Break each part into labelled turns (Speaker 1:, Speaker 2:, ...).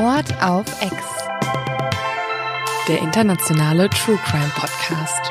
Speaker 1: Mord auf Ex. Der internationale True Crime Podcast.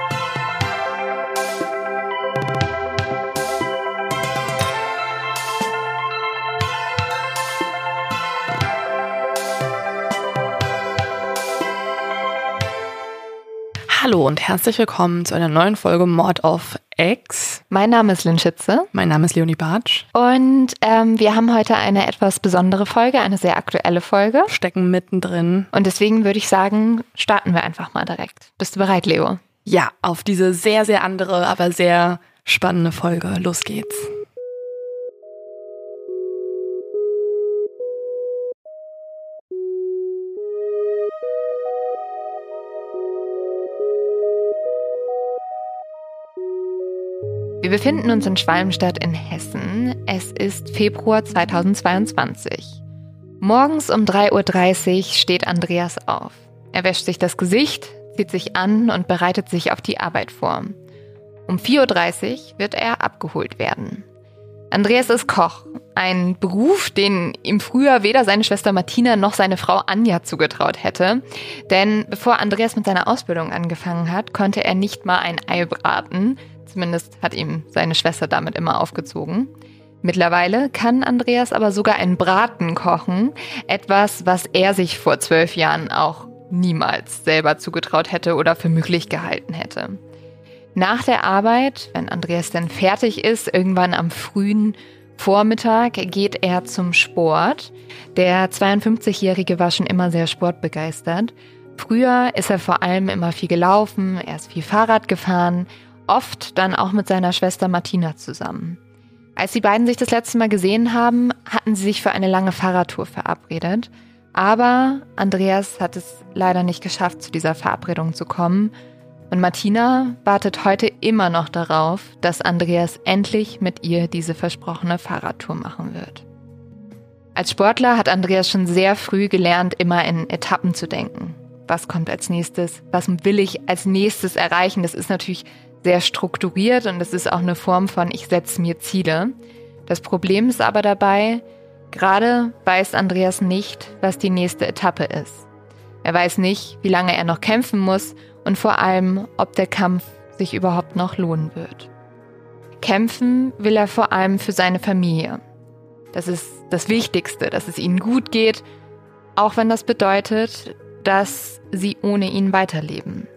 Speaker 1: Hallo und herzlich willkommen zu einer neuen Folge Mord auf Ex.
Speaker 2: Mein Name ist Lynn Schütze.
Speaker 1: Mein Name ist Leonie Bartsch.
Speaker 2: Und ähm, wir haben heute eine etwas besondere Folge, eine sehr aktuelle Folge.
Speaker 1: Stecken mittendrin.
Speaker 2: Und deswegen würde ich sagen, starten wir einfach mal direkt. Bist du bereit, Leo?
Speaker 1: Ja, auf diese sehr, sehr andere, aber sehr spannende Folge. Los geht's.
Speaker 2: Wir befinden uns in Schwalmstadt in Hessen. Es ist Februar 2022. Morgens um 3.30 Uhr steht Andreas auf. Er wäscht sich das Gesicht, zieht sich an und bereitet sich auf die Arbeit vor. Um 4.30 Uhr wird er abgeholt werden. Andreas ist Koch, ein Beruf, den ihm früher weder seine Schwester Martina noch seine Frau Anja zugetraut hätte. Denn bevor Andreas mit seiner Ausbildung angefangen hat, konnte er nicht mal ein Ei braten, Zumindest hat ihm seine Schwester damit immer aufgezogen. Mittlerweile kann Andreas aber sogar einen Braten kochen, etwas, was er sich vor zwölf Jahren auch niemals selber zugetraut hätte oder für möglich gehalten hätte. Nach der Arbeit, wenn Andreas dann fertig ist, irgendwann am frühen Vormittag geht er zum Sport. Der 52-Jährige war schon immer sehr sportbegeistert. Früher ist er vor allem immer viel gelaufen, er ist viel Fahrrad gefahren oft dann auch mit seiner Schwester Martina zusammen. Als die beiden sich das letzte Mal gesehen haben, hatten sie sich für eine lange Fahrradtour verabredet. Aber Andreas hat es leider nicht geschafft, zu dieser Verabredung zu kommen. Und Martina wartet heute immer noch darauf, dass Andreas endlich mit ihr diese versprochene Fahrradtour machen wird. Als Sportler hat Andreas schon sehr früh gelernt, immer in Etappen zu denken. Was kommt als nächstes? Was will ich als nächstes erreichen? Das ist natürlich sehr strukturiert und es ist auch eine Form von ich setze mir Ziele. Das Problem ist aber dabei, gerade weiß Andreas nicht, was die nächste Etappe ist. Er weiß nicht, wie lange er noch kämpfen muss und vor allem, ob der Kampf sich überhaupt noch lohnen wird. Kämpfen will er vor allem für seine Familie. Das ist das Wichtigste, dass es ihnen gut geht, auch wenn das bedeutet, dass sie ohne ihn weiterleben.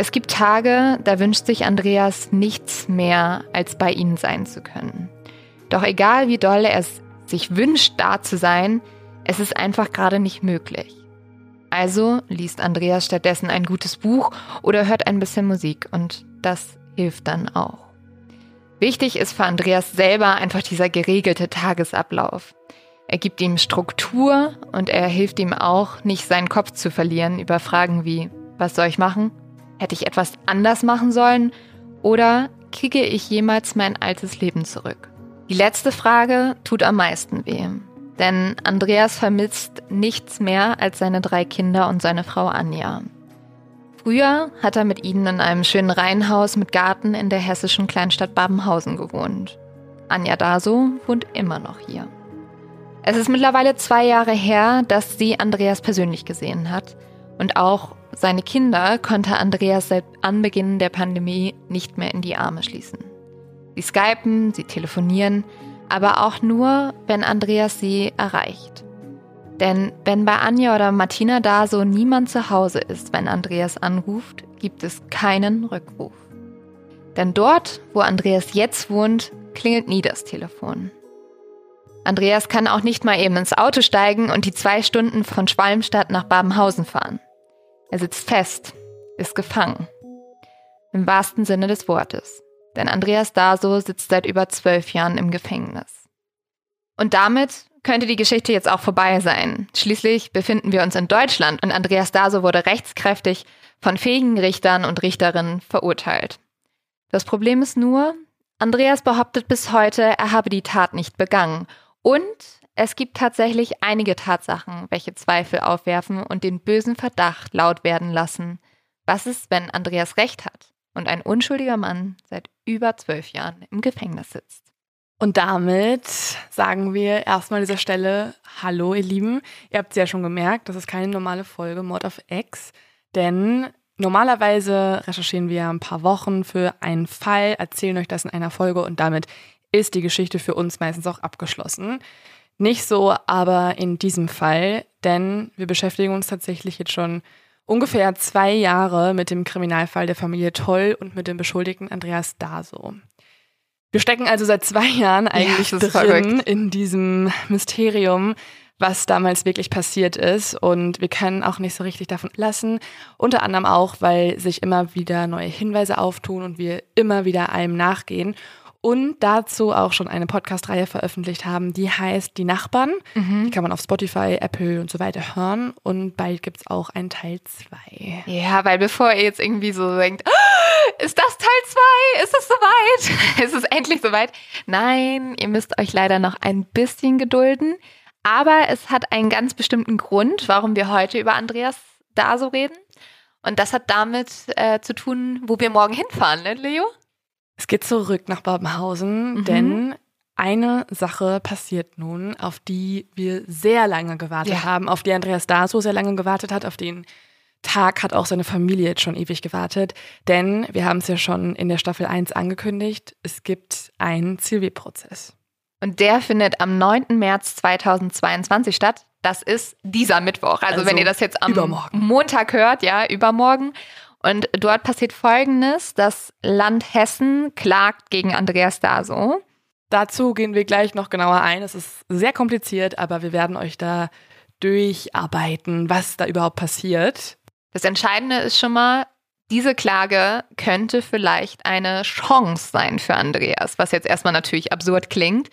Speaker 2: Es gibt Tage, da wünscht sich Andreas nichts mehr, als bei ihnen sein zu können. Doch egal wie doll er es sich wünscht, da zu sein, es ist einfach gerade nicht möglich. Also liest Andreas stattdessen ein gutes Buch oder hört ein bisschen Musik und das hilft dann auch. Wichtig ist für Andreas selber einfach dieser geregelte Tagesablauf. Er gibt ihm Struktur und er hilft ihm auch, nicht seinen Kopf zu verlieren über Fragen wie, was soll ich machen? Hätte ich etwas anders machen sollen? Oder kriege ich jemals mein altes Leben zurück? Die letzte Frage tut am meisten weh. Denn Andreas vermisst nichts mehr als seine drei Kinder und seine Frau Anja. Früher hat er mit ihnen in einem schönen Reihenhaus mit Garten in der hessischen Kleinstadt Babenhausen gewohnt. Anja Daso wohnt immer noch hier. Es ist mittlerweile zwei Jahre her, dass sie Andreas persönlich gesehen hat und auch seine Kinder konnte Andreas seit Anbeginn der Pandemie nicht mehr in die Arme schließen. Sie skypen, sie telefonieren, aber auch nur, wenn Andreas sie erreicht. Denn wenn bei Anja oder Martina da so niemand zu Hause ist, wenn Andreas anruft, gibt es keinen Rückruf. Denn dort, wo Andreas jetzt wohnt, klingelt nie das Telefon. Andreas kann auch nicht mal eben ins Auto steigen und die zwei Stunden von Schwalmstadt nach Babenhausen fahren. Er sitzt fest, ist gefangen. Im wahrsten Sinne des Wortes. Denn Andreas Daso sitzt seit über zwölf Jahren im Gefängnis. Und damit könnte die Geschichte jetzt auch vorbei sein. Schließlich befinden wir uns in Deutschland und Andreas Daso wurde rechtskräftig von fähigen Richtern und Richterinnen verurteilt. Das Problem ist nur, Andreas behauptet bis heute, er habe die Tat nicht begangen und es gibt tatsächlich einige Tatsachen, welche Zweifel aufwerfen und den bösen Verdacht laut werden lassen. Was ist, wenn Andreas recht hat und ein unschuldiger Mann seit über zwölf Jahren im Gefängnis sitzt?
Speaker 1: Und damit sagen wir erstmal an dieser Stelle Hallo, ihr Lieben. Ihr habt es ja schon gemerkt, das ist keine normale Folge Mord of X, denn normalerweise recherchieren wir ein paar Wochen für einen Fall, erzählen euch das in einer Folge und damit ist die Geschichte für uns meistens auch abgeschlossen. Nicht so aber in diesem Fall, denn wir beschäftigen uns tatsächlich jetzt schon ungefähr zwei Jahre mit dem Kriminalfall der Familie Toll und mit dem Beschuldigten Andreas Daso. Wir stecken also seit zwei Jahren eigentlich ja, drin verrückt. in diesem Mysterium, was damals wirklich passiert ist. Und wir können auch nicht so richtig davon lassen. Unter anderem auch, weil sich immer wieder neue Hinweise auftun und wir immer wieder allem nachgehen. Und dazu auch schon eine Podcast-Reihe veröffentlicht haben, die heißt Die Nachbarn. Mhm. Die kann man auf Spotify, Apple und so weiter hören. Und bald gibt es auch einen Teil 2.
Speaker 2: Ja, weil bevor ihr jetzt irgendwie so denkt, ist das Teil 2? Ist es soweit? ist es endlich soweit? Nein, ihr müsst euch leider noch ein bisschen gedulden. Aber es hat einen ganz bestimmten Grund, warum wir heute über Andreas da so reden. Und das hat damit äh, zu tun, wo wir morgen hinfahren, ne, Leo?
Speaker 1: Es geht zurück nach Babenhausen, mhm. denn eine Sache passiert nun, auf die wir sehr lange gewartet ja. haben, auf die Andreas da so sehr lange gewartet hat, auf den Tag hat auch seine Familie jetzt schon ewig gewartet, denn wir haben es ja schon in der Staffel 1 angekündigt, es gibt einen Zivilprozess.
Speaker 2: Und der findet am 9. März 2022 statt. Das ist dieser Mittwoch. Also, also wenn ihr das jetzt am. Montag hört, ja, übermorgen. Und dort passiert Folgendes. Das Land Hessen klagt gegen Andreas Daso.
Speaker 1: Dazu gehen wir gleich noch genauer ein. Es ist sehr kompliziert, aber wir werden euch da durcharbeiten, was da überhaupt passiert.
Speaker 2: Das Entscheidende ist schon mal, diese Klage könnte vielleicht eine Chance sein für Andreas, was jetzt erstmal natürlich absurd klingt.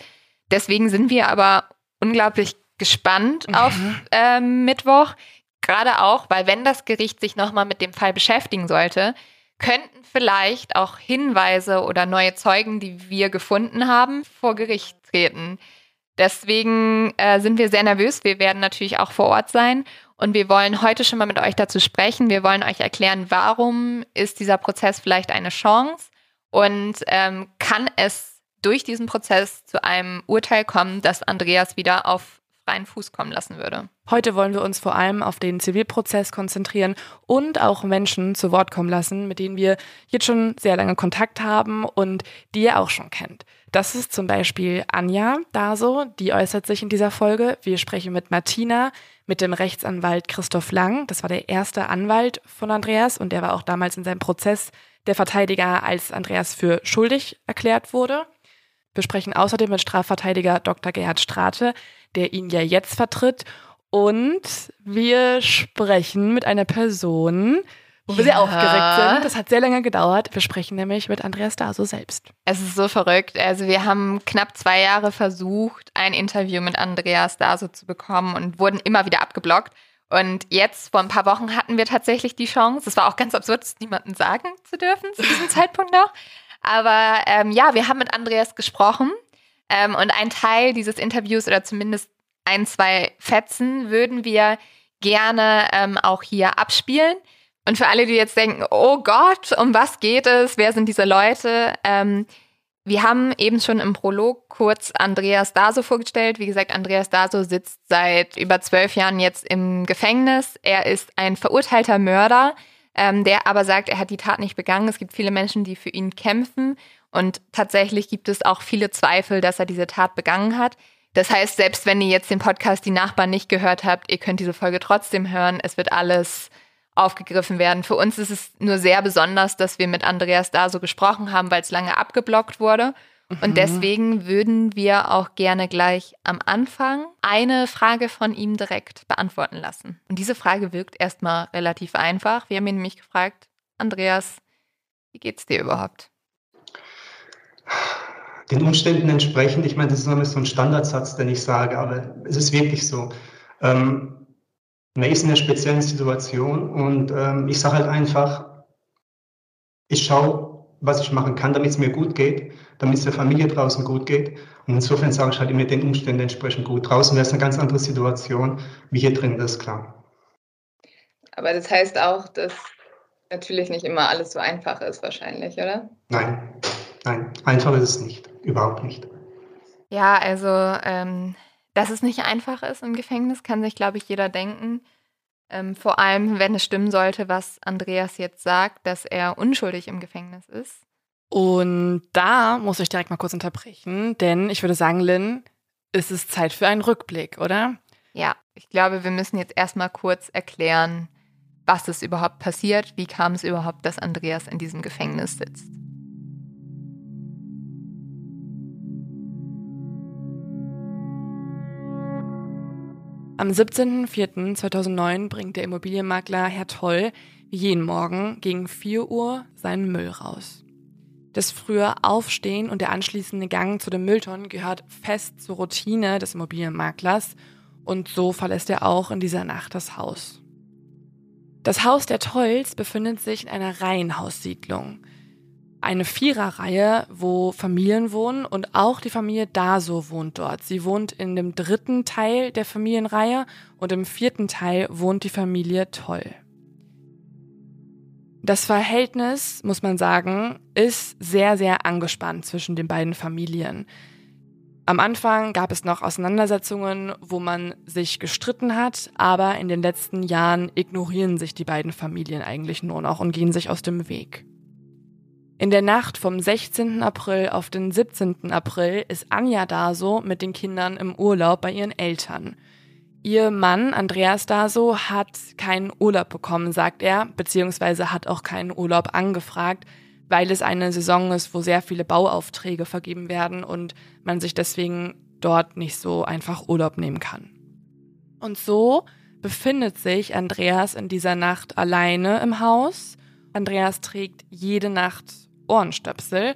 Speaker 2: Deswegen sind wir aber unglaublich gespannt auf äh, Mittwoch. Gerade auch, weil wenn das Gericht sich nochmal mit dem Fall beschäftigen sollte, könnten vielleicht auch Hinweise oder neue Zeugen, die wir gefunden haben, vor Gericht treten. Deswegen äh, sind wir sehr nervös. Wir werden natürlich auch vor Ort sein und wir wollen heute schon mal mit euch dazu sprechen. Wir wollen euch erklären, warum ist dieser Prozess vielleicht eine Chance und ähm, kann es durch diesen Prozess zu einem Urteil kommen, das Andreas wieder auf freien Fuß kommen lassen würde.
Speaker 1: Heute wollen wir uns vor allem auf den Zivilprozess konzentrieren und auch Menschen zu Wort kommen lassen, mit denen wir jetzt schon sehr lange Kontakt haben und die ihr auch schon kennt. Das ist zum Beispiel Anja Daso, die äußert sich in dieser Folge. Wir sprechen mit Martina, mit dem Rechtsanwalt Christoph Lang. Das war der erste Anwalt von Andreas und der war auch damals in seinem Prozess der Verteidiger, als Andreas für schuldig erklärt wurde. Wir sprechen außerdem mit Strafverteidiger Dr. Gerhard Strate, der ihn ja jetzt vertritt. Und wir sprechen mit einer Person, wo wir sehr aufgeregt sind. Das hat sehr lange gedauert. Wir sprechen nämlich mit Andreas Daso selbst.
Speaker 2: Es ist so verrückt. Also wir haben knapp zwei Jahre versucht, ein Interview mit Andreas Daso zu bekommen und wurden immer wieder abgeblockt. Und jetzt, vor ein paar Wochen, hatten wir tatsächlich die Chance. Es war auch ganz absurd, es niemandem sagen zu dürfen zu diesem Zeitpunkt noch. Aber ähm, ja, wir haben mit Andreas gesprochen. Ähm, und ein Teil dieses Interviews oder zumindest ein, zwei Fetzen würden wir gerne ähm, auch hier abspielen. Und für alle, die jetzt denken, oh Gott, um was geht es? Wer sind diese Leute? Ähm, wir haben eben schon im Prolog kurz Andreas Daso vorgestellt. Wie gesagt, Andreas Daso sitzt seit über zwölf Jahren jetzt im Gefängnis. Er ist ein verurteilter Mörder, ähm, der aber sagt, er hat die Tat nicht begangen. Es gibt viele Menschen, die für ihn kämpfen. Und tatsächlich gibt es auch viele Zweifel, dass er diese Tat begangen hat. Das heißt, selbst wenn ihr jetzt den Podcast Die Nachbarn nicht gehört habt, ihr könnt diese Folge trotzdem hören. Es wird alles aufgegriffen werden. Für uns ist es nur sehr besonders, dass wir mit Andreas da so gesprochen haben, weil es lange abgeblockt wurde. Mhm. Und deswegen würden wir auch gerne gleich am Anfang eine Frage von ihm direkt beantworten lassen. Und diese Frage wirkt erstmal relativ einfach. Wir haben ihn nämlich gefragt, Andreas, wie geht's dir überhaupt?
Speaker 3: Den Umständen entsprechend, ich meine, das ist immer so ein Standardsatz, den ich sage, aber es ist wirklich so. Ähm, man ist in einer speziellen Situation und ähm, ich sage halt einfach, ich schaue, was ich machen kann, damit es mir gut geht, damit es der Familie draußen gut geht. Und insofern sage ich halt immer den Umständen entsprechend gut. Draußen wäre es eine ganz andere Situation, wie hier drin, das ist klar.
Speaker 2: Aber das heißt auch, dass natürlich nicht immer alles so einfach ist, wahrscheinlich, oder?
Speaker 3: Nein, nein, einfach ist es nicht, überhaupt nicht.
Speaker 2: Ja, also, ähm, dass es nicht einfach ist im Gefängnis, kann sich, glaube ich, jeder denken. Ähm, vor allem, wenn es stimmen sollte, was Andreas jetzt sagt, dass er unschuldig im Gefängnis ist.
Speaker 1: Und da muss ich direkt mal kurz unterbrechen, denn ich würde sagen, Lynn, ist es Zeit für einen Rückblick, oder?
Speaker 2: Ja, ich glaube, wir müssen jetzt erstmal kurz erklären, was ist überhaupt passiert, wie kam es überhaupt, dass Andreas in diesem Gefängnis sitzt.
Speaker 1: Am 17.04.2009 bringt der Immobilienmakler Herr Toll wie jeden Morgen gegen 4 Uhr seinen Müll raus. Das frühe Aufstehen und der anschließende Gang zu den Mülltonnen gehört fest zur Routine des Immobilienmaklers und so verlässt er auch in dieser Nacht das Haus. Das Haus der Tolls befindet sich in einer Reihenhaussiedlung eine Viererreihe, wo Familien wohnen und auch die Familie Daso wohnt dort. Sie wohnt in dem dritten Teil der Familienreihe und im vierten Teil wohnt die Familie Toll. Das Verhältnis, muss man sagen, ist sehr, sehr angespannt zwischen den beiden Familien. Am Anfang gab es noch Auseinandersetzungen, wo man sich gestritten hat, aber in den letzten Jahren ignorieren sich die beiden Familien eigentlich nur noch und gehen sich aus dem Weg. In der Nacht vom 16. April auf den 17. April ist Anja Daso mit den Kindern im Urlaub bei ihren Eltern. Ihr Mann Andreas Daso hat keinen Urlaub bekommen, sagt er, beziehungsweise hat auch keinen Urlaub angefragt, weil es eine Saison ist, wo sehr viele Bauaufträge vergeben werden und man sich deswegen dort nicht so einfach Urlaub nehmen kann. Und so befindet sich Andreas in dieser Nacht alleine im Haus. Andreas trägt jede Nacht Ohrenstöpsel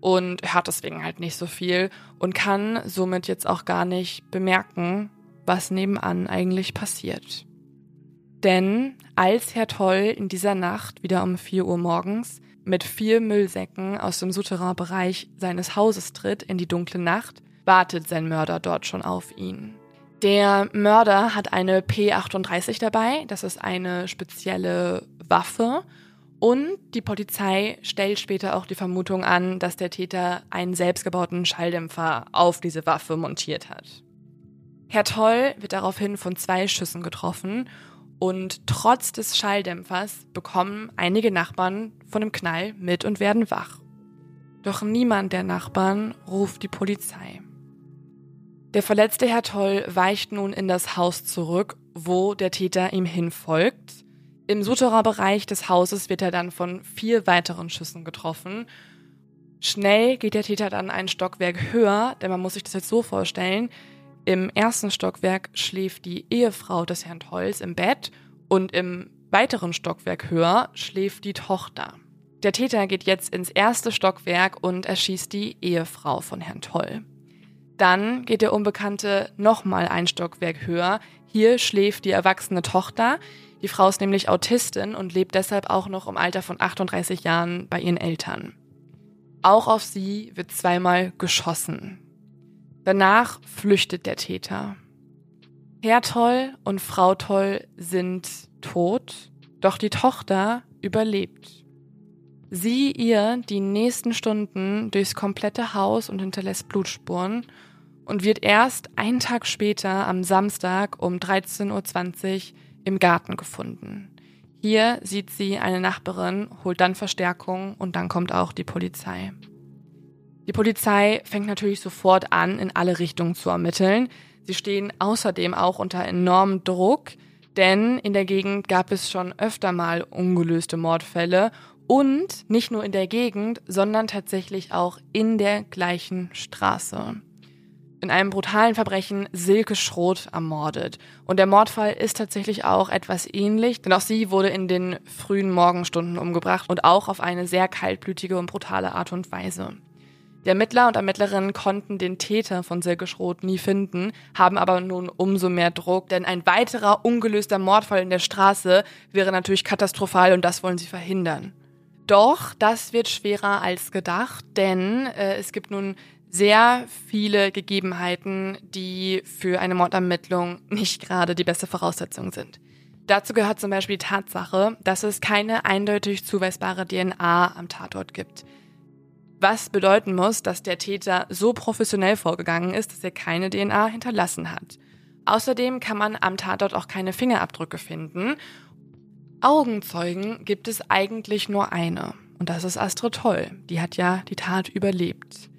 Speaker 1: und hört deswegen halt nicht so viel und kann somit jetzt auch gar nicht bemerken, was nebenan eigentlich passiert. Denn als Herr Toll in dieser Nacht wieder um 4 Uhr morgens mit vier Müllsäcken aus dem Souterrain-Bereich seines Hauses tritt in die dunkle Nacht, wartet sein Mörder dort schon auf ihn. Der Mörder hat eine P38 dabei, das ist eine spezielle Waffe und die Polizei stellt später auch die Vermutung an, dass der Täter einen selbstgebauten Schalldämpfer auf diese Waffe montiert hat. Herr Toll wird daraufhin von zwei Schüssen getroffen und trotz des Schalldämpfers bekommen einige Nachbarn von dem Knall mit und werden wach. Doch niemand der Nachbarn ruft die Polizei. Der verletzte Herr Toll weicht nun in das Haus zurück, wo der Täter ihm hinfolgt im Souterrain-Bereich des Hauses wird er dann von vier weiteren Schüssen getroffen. Schnell geht der Täter dann ein Stockwerk höher, denn man muss sich das jetzt so vorstellen. Im ersten Stockwerk schläft die Ehefrau des Herrn Tolls im Bett und im weiteren Stockwerk höher schläft die Tochter. Der Täter geht jetzt ins erste Stockwerk und erschießt die Ehefrau von Herrn Toll. Dann geht der Unbekannte nochmal ein Stockwerk höher. Hier schläft die erwachsene Tochter. Die Frau ist nämlich Autistin und lebt deshalb auch noch im Alter von 38 Jahren bei ihren Eltern. Auch auf sie wird zweimal geschossen. Danach flüchtet der Täter. Herr Toll und Frau Toll sind tot, doch die Tochter überlebt. Sie ihr die nächsten Stunden durchs komplette Haus und hinterlässt Blutspuren und wird erst einen Tag später am Samstag um 13.20 Uhr im Garten gefunden. Hier sieht sie eine Nachbarin, holt dann Verstärkung und dann kommt auch die Polizei. Die Polizei fängt natürlich sofort an, in alle Richtungen zu ermitteln. Sie stehen außerdem auch unter enormem Druck, denn in der Gegend gab es schon öfter mal ungelöste Mordfälle und nicht nur in der Gegend, sondern tatsächlich auch in der gleichen Straße in einem brutalen Verbrechen Silke Schroth ermordet. Und der Mordfall ist tatsächlich auch etwas ähnlich, denn auch sie wurde in den frühen Morgenstunden umgebracht und auch auf eine sehr kaltblütige und brutale Art und Weise. Die Ermittler und Ermittlerinnen konnten den Täter von Silke Schroth nie finden, haben aber nun umso mehr Druck, denn ein weiterer ungelöster Mordfall in der Straße wäre natürlich katastrophal und das wollen sie verhindern. Doch das wird schwerer als gedacht, denn äh, es gibt nun sehr viele Gegebenheiten, die für eine Mordermittlung nicht gerade die beste Voraussetzung sind. Dazu gehört zum Beispiel die Tatsache, dass es keine eindeutig zuweisbare DNA am Tatort gibt. Was bedeuten muss, dass der Täter so professionell vorgegangen ist, dass er keine DNA hinterlassen hat. Außerdem kann man am Tatort auch keine Fingerabdrücke finden. Augenzeugen gibt es eigentlich nur eine. Und das ist Astrid Toll. Die hat ja die Tat überlebt.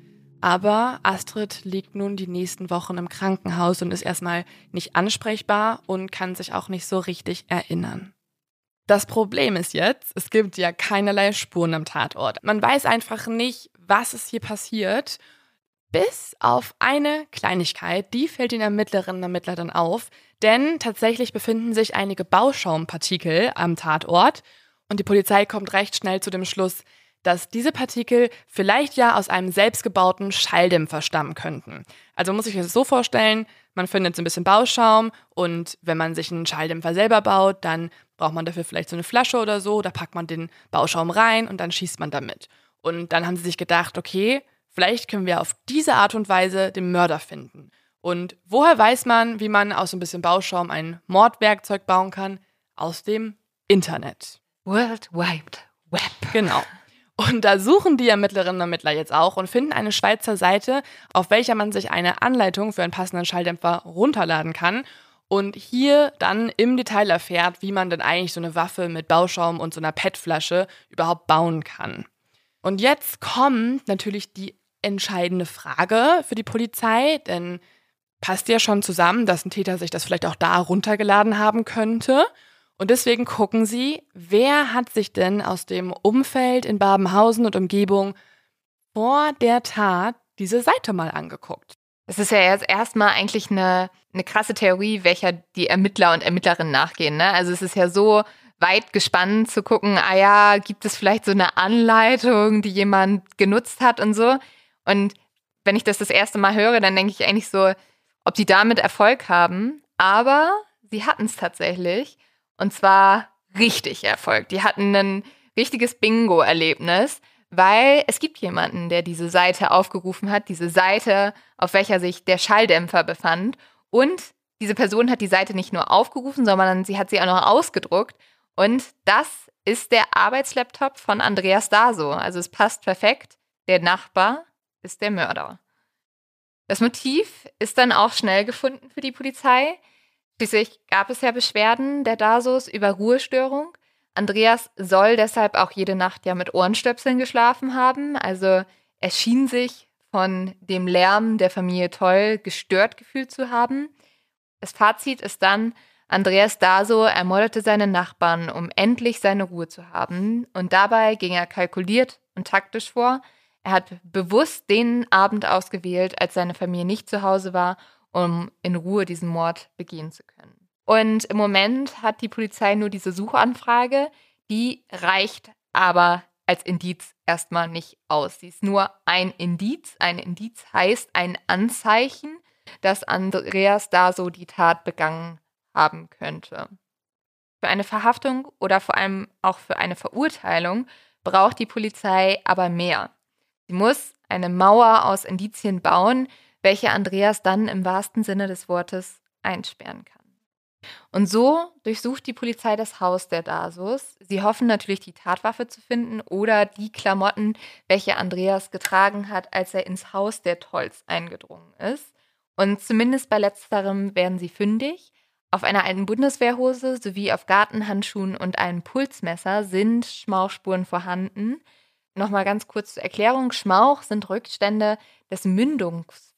Speaker 1: Aber Astrid liegt nun die nächsten Wochen im Krankenhaus und ist erstmal nicht ansprechbar und kann sich auch nicht so richtig erinnern. Das Problem ist jetzt, es gibt ja keinerlei Spuren am Tatort. Man weiß einfach nicht, was ist hier passiert. Bis auf eine Kleinigkeit, die fällt den Ermittlerinnen und Ermittler dann auf, denn tatsächlich befinden sich einige Bauschaumpartikel am Tatort und die Polizei kommt recht schnell zu dem Schluss, dass diese Partikel vielleicht ja aus einem selbstgebauten Schalldämpfer stammen könnten. Also muss ich das so vorstellen, man findet so ein bisschen Bauschaum und wenn man sich einen Schalldämpfer selber baut, dann braucht man dafür vielleicht so eine Flasche oder so, da packt man den Bauschaum rein und dann schießt man damit. Und dann haben sie sich gedacht, okay, vielleicht können wir auf diese Art und Weise den Mörder finden. Und woher weiß man, wie man aus ein bisschen Bauschaum ein Mordwerkzeug bauen kann? Aus dem Internet.
Speaker 2: World Wide Web.
Speaker 1: Genau. Und da suchen die Ermittlerinnen und Ermittler jetzt auch und finden eine Schweizer Seite, auf welcher man sich eine Anleitung für einen passenden Schalldämpfer runterladen kann und hier dann im Detail erfährt, wie man denn eigentlich so eine Waffe mit Bauschaum und so einer PET-Flasche überhaupt bauen kann. Und jetzt kommt natürlich die entscheidende Frage für die Polizei, denn passt ja schon zusammen, dass ein Täter sich das vielleicht auch da runtergeladen haben könnte. Und deswegen gucken sie, wer hat sich denn aus dem Umfeld in Babenhausen und Umgebung vor der Tat diese Seite mal angeguckt.
Speaker 2: Es ist ja jetzt erstmal eigentlich eine, eine krasse Theorie, welcher die Ermittler und Ermittlerinnen nachgehen. Ne? Also es ist ja so weit gespannt zu gucken, ah ja, gibt es vielleicht so eine Anleitung, die jemand genutzt hat und so. Und wenn ich das das erste Mal höre, dann denke ich eigentlich so, ob die damit Erfolg haben. Aber sie hatten es tatsächlich. Und zwar richtig Erfolg. Die hatten ein richtiges Bingo-Erlebnis, weil es gibt jemanden, der diese Seite aufgerufen hat, diese Seite, auf welcher sich der Schalldämpfer befand. Und diese Person hat die Seite nicht nur aufgerufen, sondern sie hat sie auch noch ausgedruckt. Und das ist der Arbeitslaptop von Andreas Daso. Also es passt perfekt. Der Nachbar ist der Mörder. Das Motiv ist dann auch schnell gefunden für die Polizei. Schließlich gab es ja Beschwerden der Dasos über Ruhestörung. Andreas soll deshalb auch jede Nacht ja mit Ohrenstöpseln geschlafen haben. Also er schien sich von dem Lärm der Familie Toll gestört gefühlt zu haben. Das Fazit ist dann, Andreas Daso ermordete seine Nachbarn, um endlich seine Ruhe zu haben. Und dabei ging er kalkuliert und taktisch vor. Er hat bewusst den Abend ausgewählt, als seine Familie nicht zu Hause war, um in Ruhe diesen Mord begehen zu können. Und im Moment hat die Polizei nur diese Suchanfrage, die reicht aber als Indiz erstmal nicht aus. Sie ist nur ein Indiz. Ein Indiz heißt ein Anzeichen, dass Andreas da so die Tat begangen haben könnte. Für eine Verhaftung oder vor allem auch für eine Verurteilung braucht die Polizei aber mehr. Sie muss eine Mauer aus Indizien bauen, welche Andreas dann im wahrsten Sinne des Wortes einsperren kann. Und so durchsucht die Polizei das Haus der Dasos. Sie hoffen natürlich, die Tatwaffe zu finden oder die Klamotten, welche Andreas getragen hat, als er ins Haus der Tolls eingedrungen ist. Und zumindest bei letzterem werden sie fündig. Auf einer alten Bundeswehrhose sowie auf Gartenhandschuhen und einem Pulsmesser sind Schmauchspuren vorhanden. Nochmal ganz kurz zur Erklärung. Schmauch sind Rückstände des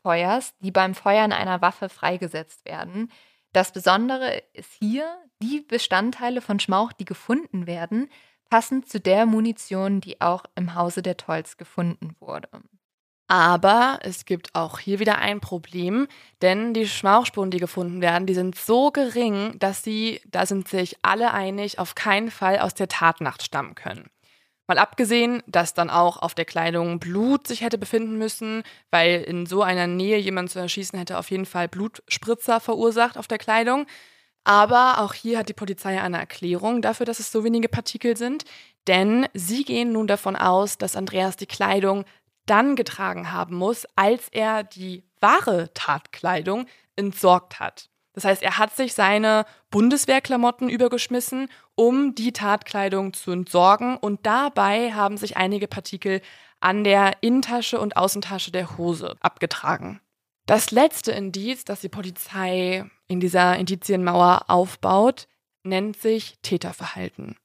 Speaker 2: Mündungsfeuers, die beim Feuern einer Waffe freigesetzt werden. Das Besondere ist hier, die Bestandteile von Schmauch, die gefunden werden, passen zu der Munition, die auch im Hause der Tolls gefunden wurde.
Speaker 1: Aber es gibt auch hier wieder ein Problem, denn die Schmauchspuren, die gefunden werden, die sind so gering, dass sie, da sind sich alle einig, auf keinen Fall aus der Tatnacht stammen können. Mal abgesehen, dass dann auch auf der Kleidung Blut sich hätte befinden müssen, weil in so einer Nähe jemand zu erschießen hätte auf jeden Fall Blutspritzer verursacht auf der Kleidung. Aber auch hier hat die Polizei eine Erklärung dafür, dass es so wenige Partikel sind, denn sie gehen nun davon aus, dass Andreas die Kleidung dann getragen haben muss, als er die wahre Tatkleidung entsorgt hat. Das heißt, er hat sich seine Bundeswehrklamotten übergeschmissen, um die Tatkleidung zu entsorgen und dabei haben sich einige Partikel an der Innentasche und Außentasche der Hose abgetragen. Das letzte Indiz, das die Polizei in dieser Indizienmauer aufbaut, nennt sich Täterverhalten.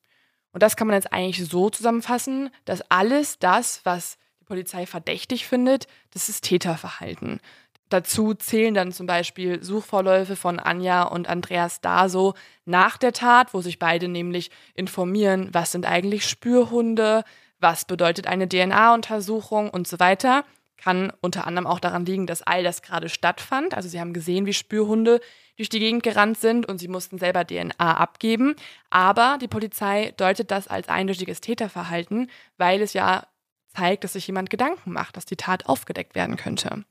Speaker 1: Und das kann man jetzt eigentlich so zusammenfassen, dass alles das, was die Polizei verdächtig findet, das ist Täterverhalten. Dazu zählen dann zum Beispiel Suchvorläufe von Anja und Andreas Daso nach der Tat, wo sich beide nämlich informieren, was sind eigentlich Spürhunde, was bedeutet eine DNA-Untersuchung und so weiter. Kann unter anderem auch daran liegen, dass all das gerade stattfand. Also sie haben gesehen, wie Spürhunde durch die Gegend gerannt sind und sie mussten selber DNA abgeben. Aber die Polizei deutet das als eindeutiges Täterverhalten, weil es ja zeigt, dass sich jemand Gedanken macht, dass die Tat aufgedeckt werden könnte.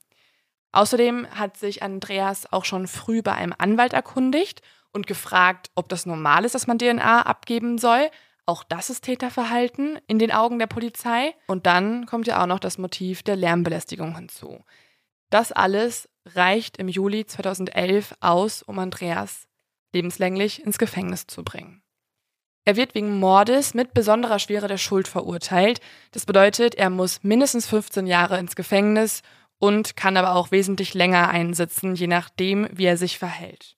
Speaker 1: Außerdem hat sich Andreas auch schon früh bei einem Anwalt erkundigt und gefragt, ob das normal ist, dass man DNA abgeben soll. Auch das ist Täterverhalten in den Augen der Polizei. Und dann kommt ja auch noch das Motiv der Lärmbelästigung hinzu. Das alles reicht im Juli 2011 aus, um Andreas lebenslänglich ins Gefängnis zu bringen. Er wird wegen Mordes mit besonderer Schwere der Schuld verurteilt. Das bedeutet, er muss mindestens 15 Jahre ins Gefängnis und kann aber auch wesentlich länger einsitzen, je nachdem, wie er sich verhält.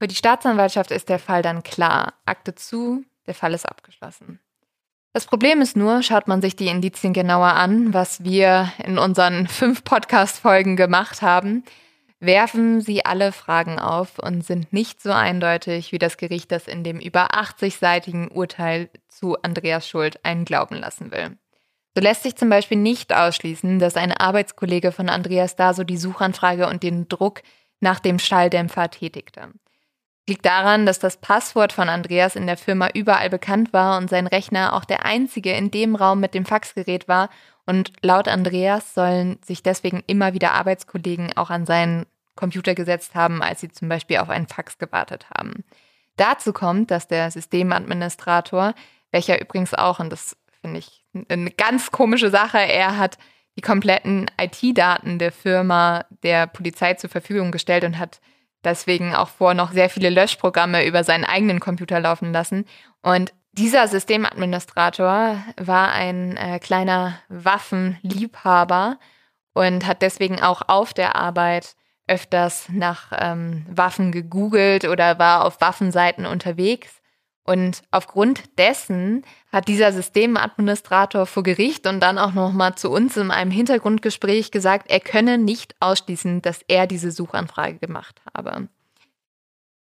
Speaker 2: Für die Staatsanwaltschaft ist der Fall dann klar. Akte zu, der Fall ist abgeschlossen. Das Problem ist nur, schaut man sich die Indizien genauer an, was wir in unseren fünf Podcast-Folgen gemacht haben, werfen sie alle Fragen auf und sind nicht so eindeutig, wie das Gericht das in dem über 80-seitigen Urteil zu Andreas Schuld einen glauben lassen will. So lässt sich zum Beispiel nicht ausschließen, dass ein Arbeitskollege von Andreas Daso die Suchanfrage und den Druck nach dem Schalldämpfer tätigte liegt daran, dass das Passwort von Andreas in der Firma überall bekannt war und sein Rechner auch der einzige in dem Raum mit dem Faxgerät war. Und laut Andreas sollen sich deswegen immer wieder Arbeitskollegen auch an seinen Computer gesetzt haben, als sie zum Beispiel auf einen Fax gewartet haben. Dazu kommt, dass der Systemadministrator, welcher übrigens auch, und das finde ich eine ganz komische Sache, er hat die kompletten IT-Daten der Firma der Polizei zur Verfügung gestellt und hat deswegen auch vor, noch sehr viele Löschprogramme über seinen eigenen Computer laufen lassen. Und dieser Systemadministrator war ein äh, kleiner Waffenliebhaber und hat deswegen auch auf der Arbeit öfters nach ähm, Waffen gegoogelt oder war auf Waffenseiten unterwegs. Und aufgrund dessen hat dieser Systemadministrator vor Gericht und dann auch nochmal zu uns in einem Hintergrundgespräch gesagt, er könne nicht ausschließen, dass er diese Suchanfrage gemacht habe.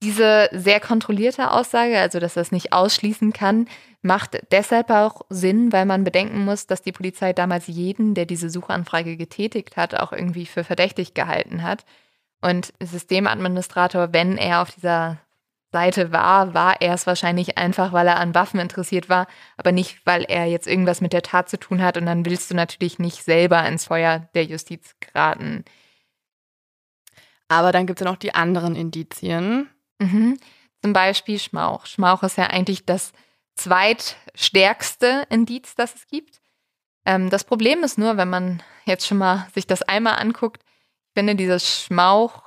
Speaker 2: Diese sehr kontrollierte Aussage, also dass er es nicht ausschließen kann, macht deshalb auch Sinn, weil man bedenken muss, dass die Polizei damals jeden, der diese Suchanfrage getätigt hat, auch irgendwie für verdächtig gehalten hat. Und Systemadministrator, wenn er auf dieser Seite war, war er es wahrscheinlich einfach, weil er an Waffen interessiert war, aber nicht, weil er jetzt irgendwas mit der Tat zu tun hat. Und dann willst du natürlich nicht selber ins Feuer der Justiz geraten.
Speaker 1: Aber dann gibt es ja noch die anderen Indizien.
Speaker 2: Mhm. Zum Beispiel Schmauch. Schmauch ist ja eigentlich das zweitstärkste Indiz, das es gibt. Ähm, das Problem ist nur, wenn man jetzt schon mal sich das einmal anguckt, ich finde dieses Schmauch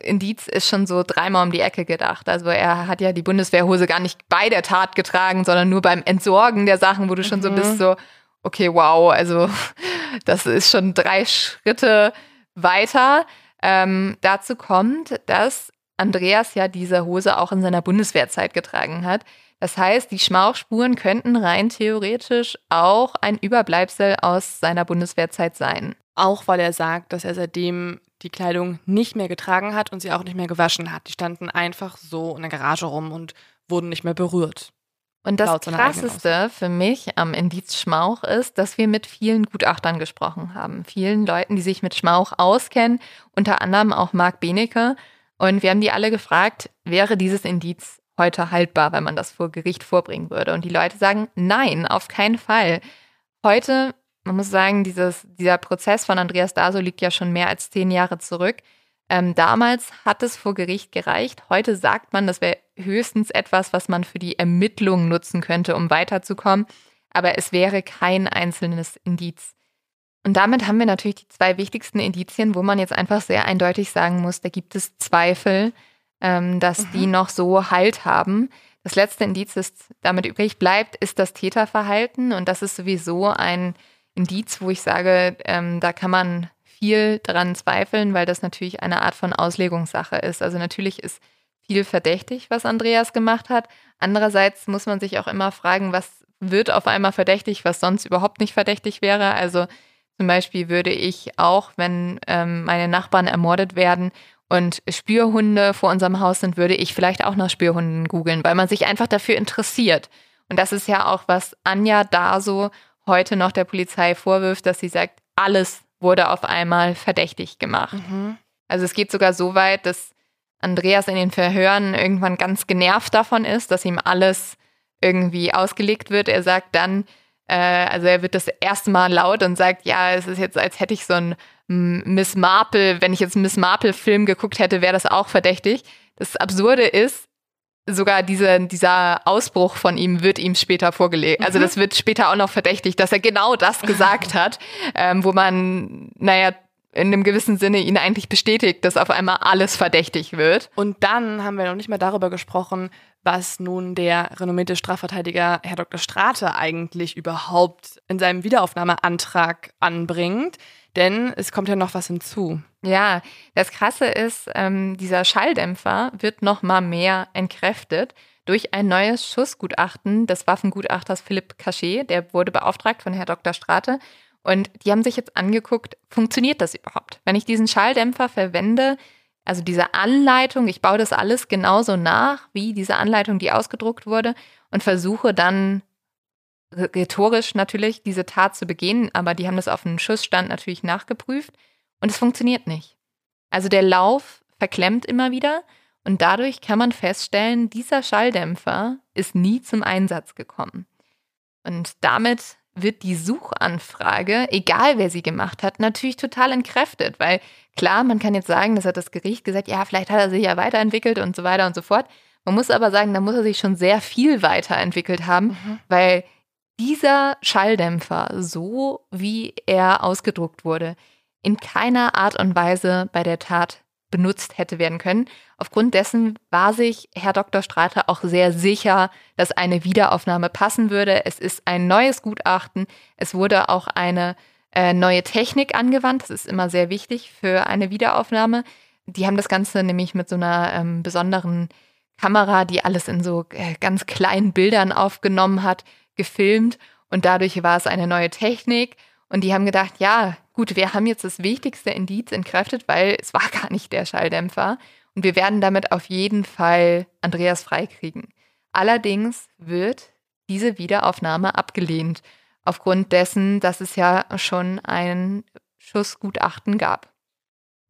Speaker 2: Indiz ist schon so dreimal um die Ecke gedacht. Also er hat ja die Bundeswehrhose gar nicht bei der Tat getragen, sondern nur beim Entsorgen der Sachen, wo du schon mhm. so bist, so, okay, wow, also das ist schon drei Schritte weiter. Ähm, dazu kommt, dass Andreas ja diese Hose auch in seiner Bundeswehrzeit getragen hat. Das heißt, die Schmauchspuren könnten rein theoretisch auch ein Überbleibsel aus seiner Bundeswehrzeit sein.
Speaker 1: Auch weil er sagt, dass er seitdem die Kleidung nicht mehr getragen hat und sie auch nicht mehr gewaschen hat. Die standen einfach so in der Garage rum und wurden nicht mehr berührt.
Speaker 2: Und das Krasseste für mich am Indiz Schmauch ist, dass wir mit vielen Gutachtern gesprochen haben. Vielen Leuten, die sich mit Schmauch auskennen, unter anderem auch Marc Benecke. Und wir haben die alle gefragt, wäre dieses Indiz heute haltbar, wenn man das vor Gericht vorbringen würde? Und die Leute sagen, nein, auf keinen Fall. Heute man muss sagen, dieses, dieser Prozess von Andreas Daso liegt ja schon mehr als zehn Jahre zurück. Ähm, damals hat es vor Gericht gereicht. Heute sagt man, das wäre höchstens etwas, was man für die Ermittlungen nutzen könnte, um weiterzukommen. Aber es wäre kein einzelnes Indiz. Und damit haben wir natürlich die zwei wichtigsten Indizien, wo man jetzt einfach sehr eindeutig sagen muss, da gibt es Zweifel. ähm, dass mhm. die noch so Halt haben. Das letzte Indiz, das damit übrig bleibt, ist das Täterverhalten. Und das ist sowieso ein Indiz, wo ich sage, ähm, da kann man viel dran zweifeln, weil das natürlich eine Art von Auslegungssache ist. Also natürlich ist viel verdächtig, was Andreas gemacht hat. Andererseits muss man sich auch immer fragen, was wird auf einmal verdächtig, was sonst überhaupt nicht verdächtig wäre. Also zum Beispiel würde ich auch, wenn ähm, meine Nachbarn ermordet werden und Spürhunde vor unserem Haus sind, würde ich vielleicht auch nach Spürhunden googeln, weil man sich einfach dafür interessiert. Und das ist ja auch, was Anja da so heute noch der Polizei vorwirft, dass sie sagt, alles wurde auf einmal verdächtig gemacht. Mhm. Also es geht sogar so weit, dass Andreas in den Verhören irgendwann ganz genervt davon ist, dass ihm alles irgendwie ausgelegt wird. Er sagt dann, äh, also er wird das erste Mal laut und sagt, ja, es ist jetzt, als hätte ich so ein Miss Marple, wenn ich jetzt einen Miss Marple-Film geguckt hätte, wäre das auch verdächtig. Das Absurde ist, sogar diese, dieser Ausbruch von ihm wird ihm später vorgelegt. Also mhm. das wird später auch noch verdächtig, dass er genau das gesagt hat, ähm, wo man, naja, in einem gewissen Sinne ihn eigentlich bestätigt, dass auf einmal alles verdächtig wird.
Speaker 1: Und dann haben wir noch nicht mehr darüber gesprochen, was nun der renommierte Strafverteidiger Herr Dr. Strate eigentlich überhaupt in seinem Wiederaufnahmeantrag anbringt. Denn es kommt ja noch was hinzu.
Speaker 2: Ja, das Krasse ist, ähm, dieser Schalldämpfer wird noch mal mehr entkräftet durch ein neues Schussgutachten des Waffengutachters Philipp Cachet. Der wurde beauftragt von Herrn Dr. Strate. Und die haben sich jetzt angeguckt, funktioniert das überhaupt? Wenn ich diesen Schalldämpfer verwende, also diese Anleitung, ich baue das alles genauso nach, wie diese Anleitung, die ausgedruckt wurde, und versuche dann rhetorisch natürlich diese Tat zu begehen, aber die haben das auf einen Schussstand natürlich nachgeprüft und es funktioniert nicht. Also der Lauf verklemmt immer wieder und dadurch kann man feststellen, dieser Schalldämpfer ist nie zum Einsatz gekommen. Und damit wird die Suchanfrage, egal wer sie gemacht hat, natürlich total entkräftet, weil klar, man kann jetzt sagen, das hat das Gericht gesagt, ja, vielleicht hat er sich ja weiterentwickelt und so weiter und so fort. Man muss aber sagen, da muss er sich schon sehr viel weiterentwickelt haben, mhm. weil dieser Schalldämpfer, so wie er ausgedruckt wurde, in keiner Art und Weise bei der Tat benutzt hätte werden können. Aufgrund dessen war sich Herr Dr. Strater auch sehr sicher, dass eine Wiederaufnahme passen würde. Es ist ein neues Gutachten. Es wurde auch eine äh, neue Technik angewandt. Das ist immer sehr wichtig für eine Wiederaufnahme. Die haben das Ganze nämlich mit so einer ähm, besonderen Kamera, die alles in so äh, ganz kleinen Bildern aufgenommen hat, gefilmt und dadurch war es eine neue Technik. Und die haben gedacht, ja, gut, wir haben jetzt das wichtigste Indiz entkräftet, weil es war gar nicht der Schalldämpfer. Und wir werden damit auf jeden Fall Andreas freikriegen. Allerdings wird diese Wiederaufnahme abgelehnt, aufgrund dessen, dass es ja schon ein Schussgutachten gab.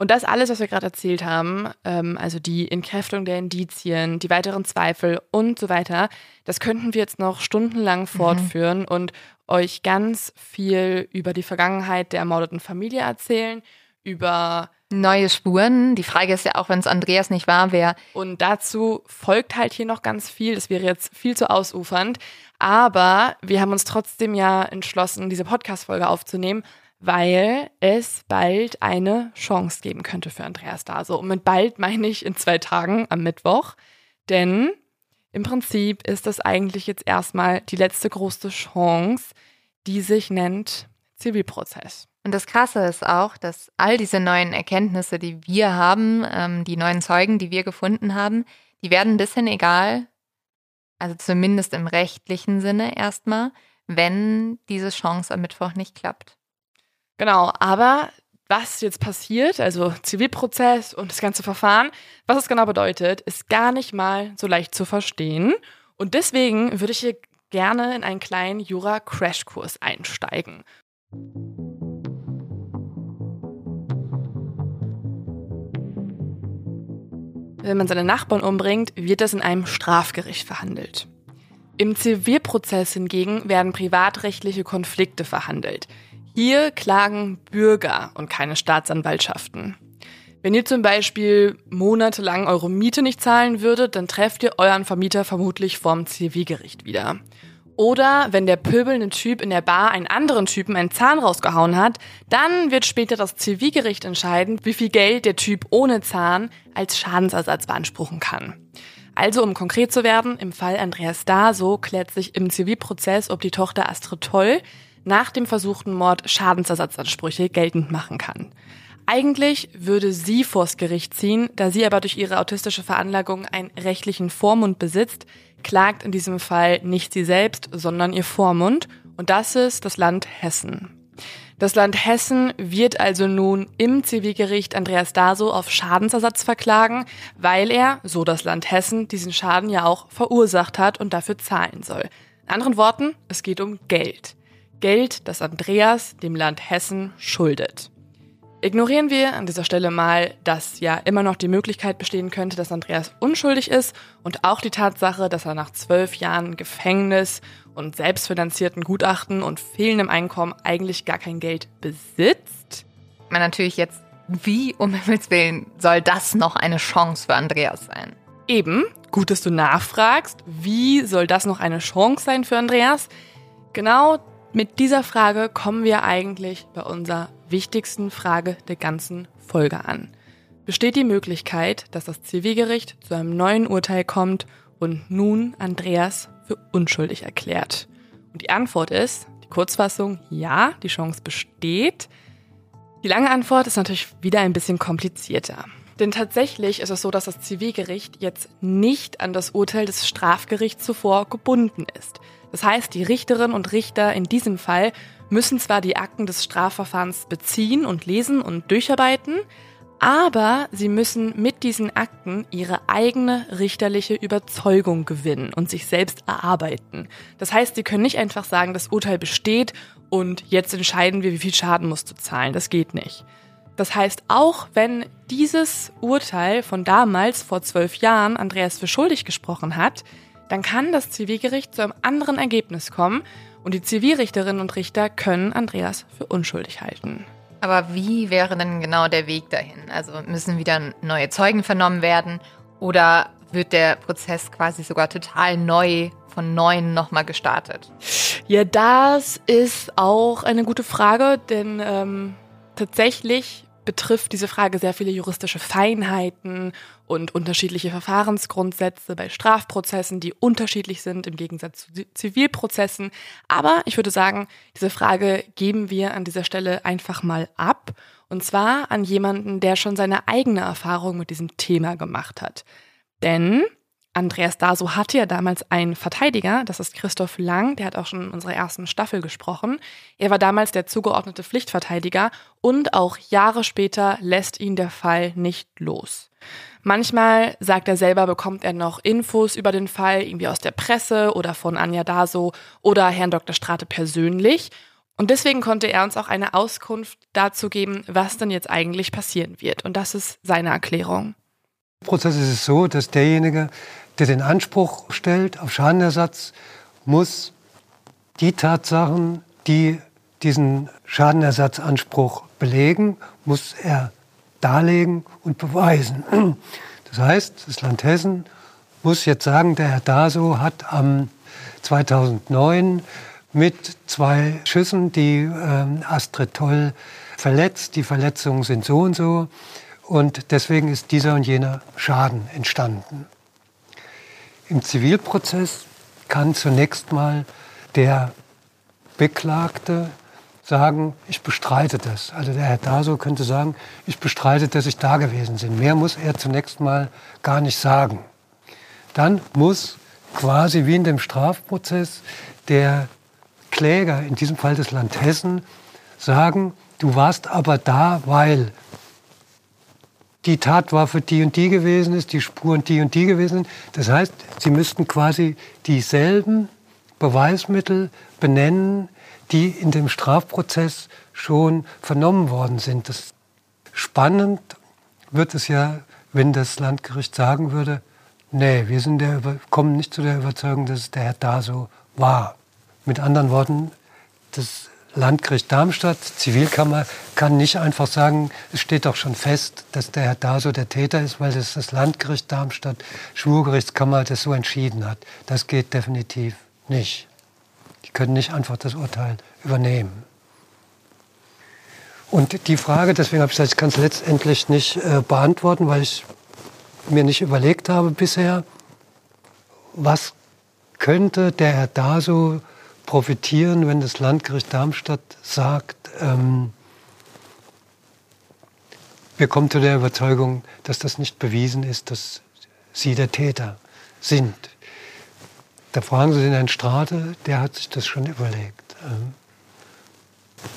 Speaker 1: Und das alles, was wir gerade erzählt haben, ähm, also die Entkräftung der Indizien, die weiteren Zweifel und so weiter, das könnten wir jetzt noch stundenlang mhm. fortführen mhm. und euch ganz viel über die Vergangenheit der ermordeten Familie erzählen, über
Speaker 2: neue Spuren. Die Frage ist ja auch, wenn es Andreas nicht war, wer.
Speaker 1: Und dazu folgt halt hier noch ganz viel. Das wäre jetzt viel zu ausufernd. Aber wir haben uns trotzdem ja entschlossen, diese Podcast-Folge aufzunehmen, weil es bald eine Chance geben könnte für Andreas Dase. Und mit bald meine ich in zwei Tagen am Mittwoch. Denn im Prinzip ist das eigentlich jetzt erstmal die letzte große Chance, die sich nennt Zivilprozess.
Speaker 2: Und das Krasse ist auch, dass all diese neuen Erkenntnisse, die wir haben, ähm, die neuen Zeugen, die wir gefunden haben, die werden ein bisschen egal, also zumindest im rechtlichen Sinne erstmal, wenn diese Chance am Mittwoch nicht klappt.
Speaker 1: Genau, aber was jetzt passiert, also Zivilprozess und das ganze Verfahren, was es genau bedeutet, ist gar nicht mal so leicht zu verstehen. Und deswegen würde ich hier gerne in einen kleinen Jura-Crashkurs einsteigen. Wenn man seine Nachbarn umbringt, wird das in einem Strafgericht verhandelt. Im Zivilprozess hingegen werden privatrechtliche Konflikte verhandelt. Hier klagen Bürger und keine Staatsanwaltschaften. Wenn ihr zum Beispiel monatelang eure Miete nicht zahlen würdet, dann trefft ihr euren Vermieter vermutlich vorm Zivilgericht wieder. Oder wenn der pöbelnde Typ in der Bar einen anderen Typen einen Zahn rausgehauen hat, dann wird später das Zivilgericht entscheiden, wie viel Geld der Typ ohne Zahn als Schadensersatz beanspruchen kann. Also um konkret zu werden, im Fall Andreas Daso klärt sich im Zivilprozess, ob die Tochter Astrid Toll nach dem versuchten Mord Schadensersatzansprüche geltend machen kann. Eigentlich würde sie vors Gericht ziehen, da sie aber durch ihre autistische Veranlagung einen rechtlichen Vormund besitzt, klagt in diesem Fall nicht sie selbst, sondern ihr Vormund. Und das ist das Land Hessen. Das Land Hessen wird also nun im Zivilgericht Andreas Daso auf Schadensersatz verklagen, weil er, so das Land Hessen, diesen Schaden ja auch verursacht hat und dafür zahlen soll. In anderen Worten, es geht um Geld. Geld, das Andreas dem Land Hessen schuldet. Ignorieren wir an dieser Stelle mal, dass ja immer noch die Möglichkeit bestehen könnte, dass Andreas unschuldig ist und auch die Tatsache, dass er nach zwölf Jahren Gefängnis und selbstfinanzierten Gutachten und fehlendem Einkommen eigentlich gar kein Geld besitzt.
Speaker 2: Man natürlich jetzt, wie um Himmels Willen soll das noch eine Chance für Andreas sein?
Speaker 1: Eben, gut, dass du nachfragst, wie soll das noch eine Chance sein für Andreas? Genau mit dieser Frage kommen wir eigentlich bei unserer wichtigsten Frage der ganzen Folge an. Besteht die Möglichkeit, dass das Zivilgericht zu einem neuen Urteil kommt und nun Andreas für unschuldig erklärt? Und die Antwort ist, die Kurzfassung, ja, die Chance besteht. Die lange Antwort ist natürlich wieder ein bisschen komplizierter. Denn tatsächlich ist es so, dass das Zivilgericht jetzt nicht an das Urteil des Strafgerichts zuvor gebunden ist. Das heißt, die Richterinnen und Richter in diesem Fall müssen zwar die Akten des Strafverfahrens beziehen und lesen und durcharbeiten, aber sie müssen mit diesen Akten ihre eigene richterliche Überzeugung gewinnen und sich selbst erarbeiten. Das heißt, sie können nicht einfach sagen, das Urteil besteht und jetzt entscheiden wir, wie viel Schaden musst du zahlen. Das geht nicht. Das heißt, auch wenn dieses Urteil von damals vor zwölf Jahren Andreas für schuldig gesprochen hat, dann kann das Zivilgericht zu einem anderen Ergebnis kommen und die Zivilrichterinnen und Richter können Andreas für unschuldig halten.
Speaker 2: Aber wie wäre denn genau der Weg dahin? Also müssen wieder neue Zeugen vernommen werden oder wird der Prozess quasi sogar total neu von neuem nochmal gestartet?
Speaker 1: Ja, das ist auch eine gute Frage, denn ähm, tatsächlich betrifft diese Frage sehr viele juristische Feinheiten und unterschiedliche Verfahrensgrundsätze bei Strafprozessen, die unterschiedlich sind im Gegensatz zu Zivilprozessen. Aber ich würde sagen, diese Frage geben wir an dieser Stelle einfach mal ab. Und zwar an jemanden, der schon seine eigene Erfahrung mit diesem Thema gemacht hat. Denn Andreas Daso hatte ja damals einen Verteidiger, das ist Christoph Lang, der hat auch schon in unserer ersten Staffel gesprochen. Er war damals der zugeordnete Pflichtverteidiger und auch Jahre später lässt ihn der Fall nicht los. Manchmal, sagt er selber, bekommt er noch Infos über den Fall, irgendwie aus der Presse oder von Anja Daso oder Herrn Dr. Strate persönlich. Und deswegen konnte er uns auch eine Auskunft dazu geben, was denn jetzt eigentlich passieren wird. Und das ist seine Erklärung.
Speaker 4: Im Prozess ist es so, dass derjenige, der den Anspruch stellt auf Schadenersatz, muss die Tatsachen, die diesen Schadenersatzanspruch belegen, muss er darlegen und beweisen. Das heißt, das Land Hessen muss jetzt sagen, der Herr Daso hat am 2009 mit zwei Schüssen die äh, Astrid Toll verletzt. Die Verletzungen sind so und so. Und deswegen ist dieser und jener Schaden entstanden. Im Zivilprozess kann zunächst mal der Beklagte sagen, ich bestreite das. Also der Herr Daso könnte sagen, ich bestreite, dass ich da gewesen bin. Mehr muss er zunächst mal gar nicht sagen. Dann muss quasi wie in dem Strafprozess der Kläger, in diesem Fall das Land Hessen, sagen, du warst aber da, weil die Tatwaffe die und die gewesen ist, die Spuren die und die gewesen sind. Das heißt, sie müssten quasi dieselben Beweismittel benennen, die in dem Strafprozess schon vernommen worden sind. Das spannend wird es ja, wenn das Landgericht sagen würde, nee, wir sind der, kommen nicht zu der Überzeugung, dass der Herr da so war. Mit anderen Worten, das Landgericht Darmstadt, Zivilkammer, kann nicht einfach sagen, es steht doch schon fest, dass der Herr Daso der Täter ist, weil das das Landgericht Darmstadt, Schwurgerichtskammer das so entschieden hat. Das geht definitiv nicht. Die können nicht einfach das Urteil übernehmen. Und die Frage, deswegen habe ich gesagt, ich kann es letztendlich nicht äh, beantworten, weil ich mir nicht überlegt habe bisher, was könnte der Herr da so profitieren, wenn das Landgericht Darmstadt sagt, ähm, wir kommen zu der Überzeugung, dass das nicht bewiesen ist, dass Sie der Täter sind. Da fragen Sie den Herrn Strate, der hat sich das schon überlegt. Ähm,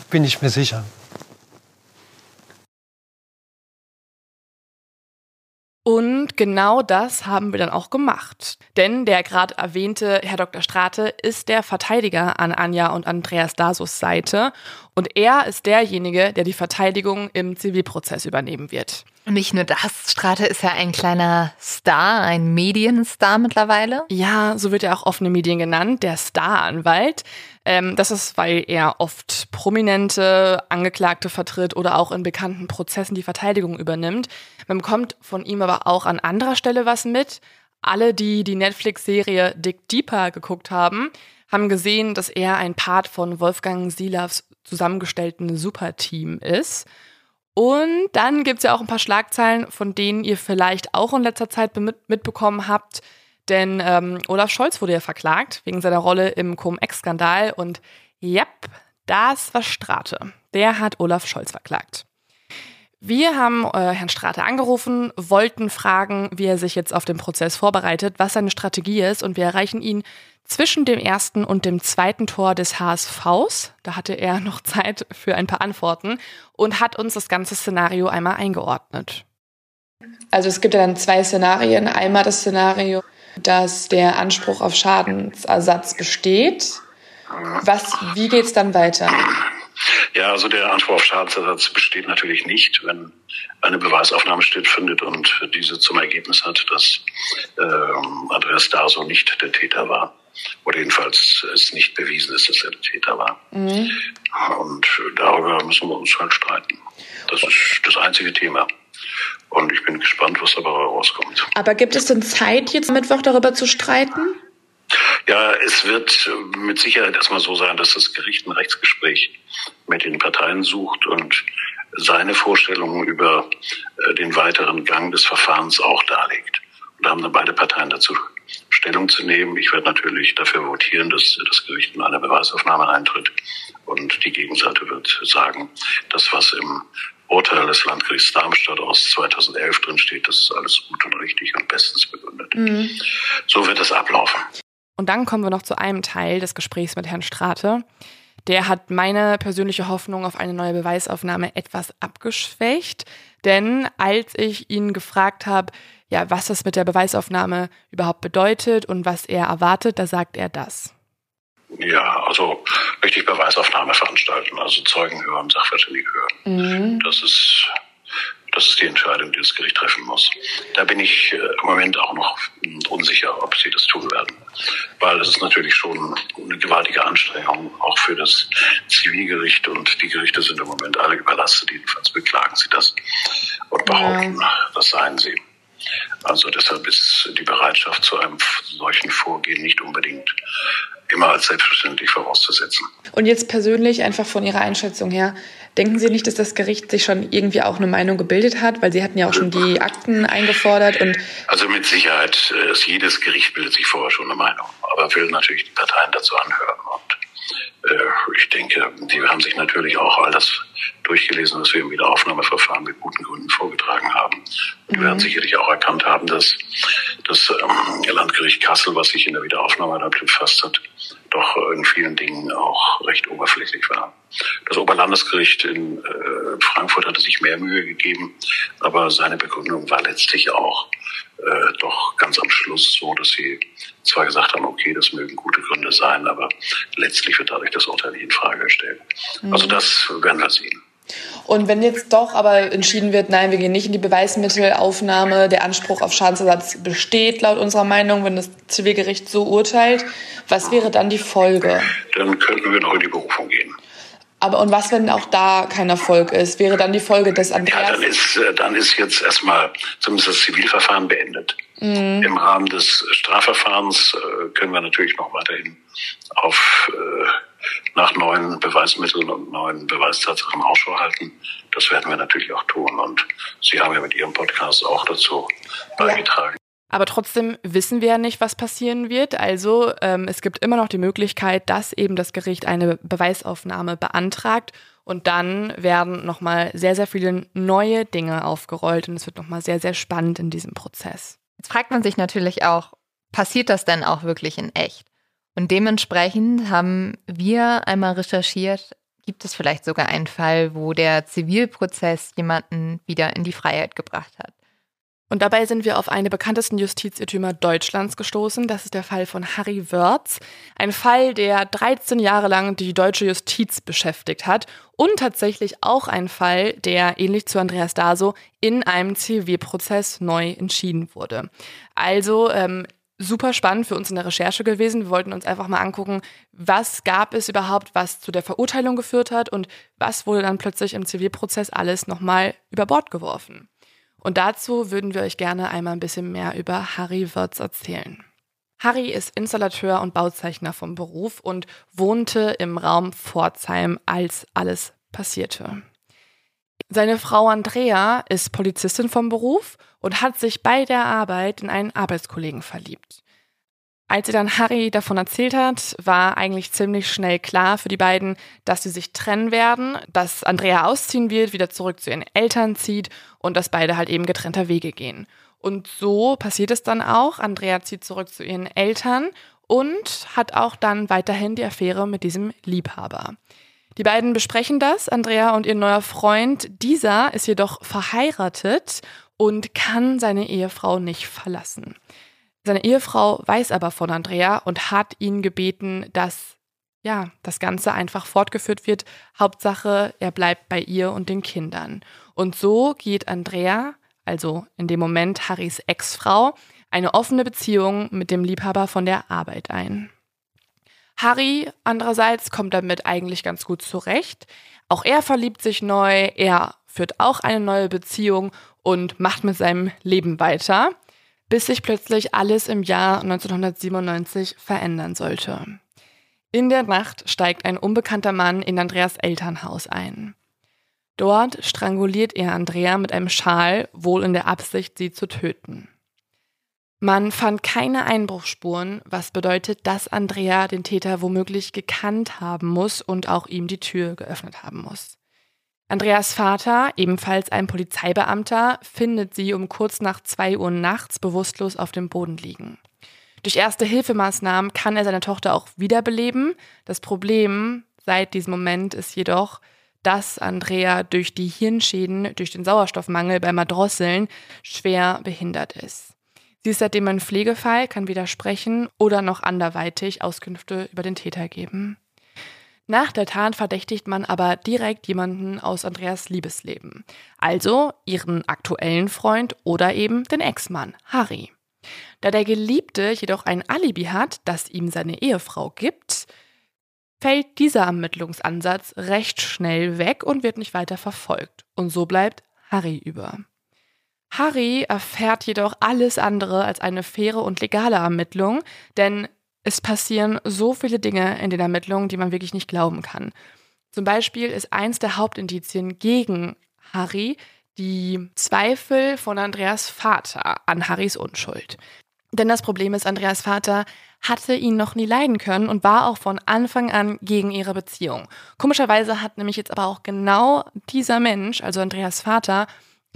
Speaker 4: bin ich mir sicher.
Speaker 1: Und genau das haben wir dann auch gemacht. Denn der gerade erwähnte Herr Dr. Strate ist der Verteidiger an Anja und Andreas Dasos Seite. Und er ist derjenige, der die Verteidigung im Zivilprozess übernehmen wird.
Speaker 2: Nicht nur das, Strate ist ja ein kleiner Star, ein Medienstar mittlerweile.
Speaker 1: Ja, so wird er auch offene Medien genannt, der Staranwalt. Ähm, das ist, weil er oft prominente Angeklagte vertritt oder auch in bekannten Prozessen die Verteidigung übernimmt. Man bekommt von ihm aber auch an anderer Stelle was mit. Alle, die die Netflix-Serie Dick Deeper geguckt haben, haben gesehen, dass er ein Part von Wolfgang Silavs zusammengestellten Superteam ist. Und dann gibt es ja auch ein paar Schlagzeilen, von denen ihr vielleicht auch in letzter Zeit mitbekommen habt. Denn ähm, Olaf Scholz wurde ja verklagt wegen seiner Rolle im Cum-Ex-Skandal. Und yep, das war Strate. Der hat Olaf Scholz verklagt. Wir haben äh, Herrn Strate angerufen, wollten fragen, wie er sich jetzt auf den Prozess vorbereitet, was seine Strategie ist und wir erreichen ihn zwischen dem ersten und dem zweiten Tor des HSVs. Da hatte er noch Zeit für ein paar Antworten und hat uns das ganze Szenario einmal eingeordnet. Also es gibt ja dann zwei Szenarien. Einmal das Szenario, dass der Anspruch auf Schadensersatz besteht. Was, wie geht's dann weiter?
Speaker 5: Ja, also der Anspruch auf Schadensersatz besteht natürlich nicht, wenn eine Beweisaufnahme stattfindet und diese zum Ergebnis hat, dass ähm, Andreas Daso nicht der Täter war. Oder jedenfalls es nicht bewiesen ist, dass er der Täter war. Mhm. Und darüber müssen wir uns halt streiten. Das ist das einzige Thema. Und ich bin gespannt, was dabei rauskommt.
Speaker 1: Aber gibt es denn Zeit, jetzt Mittwoch darüber zu streiten?
Speaker 5: Ja, es wird mit Sicherheit erstmal so sein, dass das Gericht ein Rechtsgespräch mit den Parteien sucht und seine Vorstellungen über äh, den weiteren Gang des Verfahrens auch darlegt. Und da haben dann beide Parteien dazu Stellung zu nehmen. Ich werde natürlich dafür votieren, dass das Gericht in eine Beweisaufnahme eintritt. Und die Gegenseite wird sagen, das, was im Urteil des Landgerichts Darmstadt aus 2011 drin steht, das ist alles gut und richtig und bestens begründet. Mhm. So wird es ablaufen.
Speaker 1: Und dann kommen wir noch zu einem Teil des Gesprächs mit Herrn Strate. Der hat meine persönliche Hoffnung auf eine neue Beweisaufnahme etwas abgeschwächt. Denn als ich ihn gefragt habe, ja, was das mit der Beweisaufnahme überhaupt bedeutet und was er erwartet, da sagt er das.
Speaker 5: Ja, also richtig Beweisaufnahme veranstalten, also Zeugen hören, Sachverständige hören. Mhm. Das ist das ist die Entscheidung, die das Gericht treffen muss. Da bin ich äh, im Moment auch noch unsicher, ob sie das tun werden. Weil es ist natürlich schon eine gewaltige Anstrengung, auch für das Zivilgericht. Und die Gerichte sind im Moment alle überlastet. Jedenfalls beklagen sie das und behaupten, ja. das seien sie. Also deshalb ist die Bereitschaft zu einem solchen Vorgehen nicht unbedingt immer als selbstverständlich vorauszusetzen.
Speaker 1: Und jetzt persönlich einfach von Ihrer Einschätzung her, denken Sie nicht, dass das Gericht sich schon irgendwie auch eine Meinung gebildet hat? Weil Sie hatten ja auch schon die Akten eingefordert und.
Speaker 5: Also mit Sicherheit, äh, jedes Gericht bildet sich vorher schon eine Meinung, aber will natürlich die Parteien dazu anhören. Und äh, ich denke, die haben sich natürlich auch all das durchgelesen, was wir im Wiederaufnahmeverfahren mit guten Gründen vorgetragen haben. Und mhm. werden sicherlich auch erkannt haben, dass das ähm, Landgericht Kassel, was sich in der Wiederaufnahme damit befasst hat, doch in vielen Dingen auch recht oberflächlich war. Das Oberlandesgericht in äh, Frankfurt hatte sich mehr Mühe gegeben, aber seine Begründung war letztlich auch äh, doch ganz am Schluss so, dass sie zwar gesagt haben, okay, das mögen gute Gründe sein, aber letztlich wird dadurch das Urteil nicht in Frage gestellt. Mhm. Also das werden wir sehen.
Speaker 1: Und wenn jetzt doch aber entschieden wird, nein, wir gehen nicht in die Beweismittelaufnahme, der Anspruch auf Schadensersatz besteht laut unserer Meinung, wenn das Zivilgericht so urteilt, was wäre dann die Folge?
Speaker 5: Dann könnten wir noch in die Berufung gehen.
Speaker 1: Aber und was, wenn auch da kein Erfolg ist? Wäre dann die Folge des Andreas?
Speaker 5: Ja, dann ist, äh, dann ist jetzt erstmal zumindest das Zivilverfahren beendet. Mhm. Im Rahmen des Strafverfahrens äh, können wir natürlich noch weiterhin auf äh, nach neuen Beweismitteln und neuen Beweistatsachen Ausschau halten. Das werden wir natürlich auch tun. Und Sie haben ja mit Ihrem Podcast auch dazu beigetragen. Ja.
Speaker 1: Aber trotzdem wissen wir ja nicht, was passieren wird. Also ähm, es gibt immer noch die Möglichkeit, dass eben das Gericht eine Beweisaufnahme beantragt und dann werden nochmal sehr, sehr viele neue Dinge aufgerollt und es wird nochmal sehr, sehr spannend in diesem Prozess.
Speaker 2: Jetzt fragt man sich natürlich auch, passiert das denn auch wirklich in echt? Und dementsprechend haben wir einmal recherchiert, gibt es vielleicht sogar einen Fall, wo der Zivilprozess jemanden wieder in die Freiheit gebracht hat.
Speaker 1: Und dabei sind wir auf einen der bekanntesten Justizirrtümer Deutschlands gestoßen. Das ist der Fall von Harry Wörz. Ein Fall, der 13 Jahre lang die deutsche Justiz beschäftigt hat. Und tatsächlich auch ein Fall, der ähnlich zu Andreas Daso in einem Zivilprozess neu entschieden wurde. Also ähm, super spannend für uns in der Recherche gewesen. Wir wollten uns einfach mal angucken, was gab es überhaupt, was zu der Verurteilung geführt hat und was wurde dann plötzlich im Zivilprozess alles nochmal über Bord geworfen. Und dazu würden wir euch gerne einmal ein bisschen mehr über Harry Wirtz erzählen. Harry ist Installateur und Bauzeichner vom Beruf und wohnte im Raum Pforzheim, als alles passierte. Seine Frau Andrea ist Polizistin vom Beruf und hat sich bei der Arbeit in einen Arbeitskollegen verliebt. Als sie dann Harry davon erzählt hat, war eigentlich ziemlich schnell klar für die beiden, dass sie sich trennen werden, dass Andrea ausziehen wird, wieder zurück zu ihren Eltern zieht und dass beide halt eben getrennter Wege gehen. Und so passiert es dann auch. Andrea zieht zurück zu ihren Eltern und hat auch dann weiterhin die Affäre mit diesem Liebhaber. Die beiden besprechen das, Andrea und ihr neuer Freund. Dieser ist jedoch verheiratet und kann seine Ehefrau nicht verlassen. Seine Ehefrau weiß aber von Andrea und hat ihn gebeten, dass ja, das Ganze einfach fortgeführt wird. Hauptsache, er bleibt bei ihr und den Kindern. Und so geht Andrea, also in dem Moment Harrys Ex-Frau, eine offene Beziehung mit dem Liebhaber von der Arbeit ein. Harry andererseits kommt damit eigentlich ganz gut zurecht. Auch er verliebt sich neu, er führt auch eine neue Beziehung und macht mit seinem Leben weiter bis sich plötzlich alles im Jahr 1997 verändern sollte. In der Nacht steigt ein unbekannter Mann in Andreas Elternhaus ein. Dort stranguliert er Andrea mit einem Schal, wohl in der Absicht, sie zu töten. Man fand keine Einbruchsspuren, was bedeutet, dass Andrea den Täter womöglich gekannt haben muss und auch ihm die Tür geöffnet haben muss. Andreas Vater, ebenfalls ein Polizeibeamter, findet sie um kurz nach zwei Uhr nachts bewusstlos auf dem Boden liegen. Durch erste Hilfemaßnahmen kann er seine Tochter auch wiederbeleben. Das Problem seit diesem Moment ist jedoch, dass Andrea durch die Hirnschäden, durch den Sauerstoffmangel beim Erdrosseln schwer behindert ist. Sie ist seitdem ein Pflegefall, kann widersprechen oder noch anderweitig Auskünfte über den Täter geben. Nach der Tat verdächtigt man aber direkt jemanden aus Andreas Liebesleben. Also ihren aktuellen Freund oder eben den Ex-Mann, Harry. Da der Geliebte jedoch ein Alibi hat, das ihm seine Ehefrau gibt, fällt dieser Ermittlungsansatz recht schnell weg und wird nicht weiter verfolgt. Und so bleibt Harry über. Harry erfährt jedoch alles andere als eine faire und legale Ermittlung, denn es passieren so viele Dinge in den Ermittlungen, die man wirklich nicht glauben kann. Zum Beispiel ist eins der Hauptindizien gegen Harry die Zweifel von Andreas Vater an Harrys Unschuld. Denn das Problem ist, Andreas Vater hatte ihn noch nie leiden können und war auch von Anfang an gegen ihre Beziehung. Komischerweise hat nämlich jetzt aber auch genau dieser Mensch, also Andreas Vater,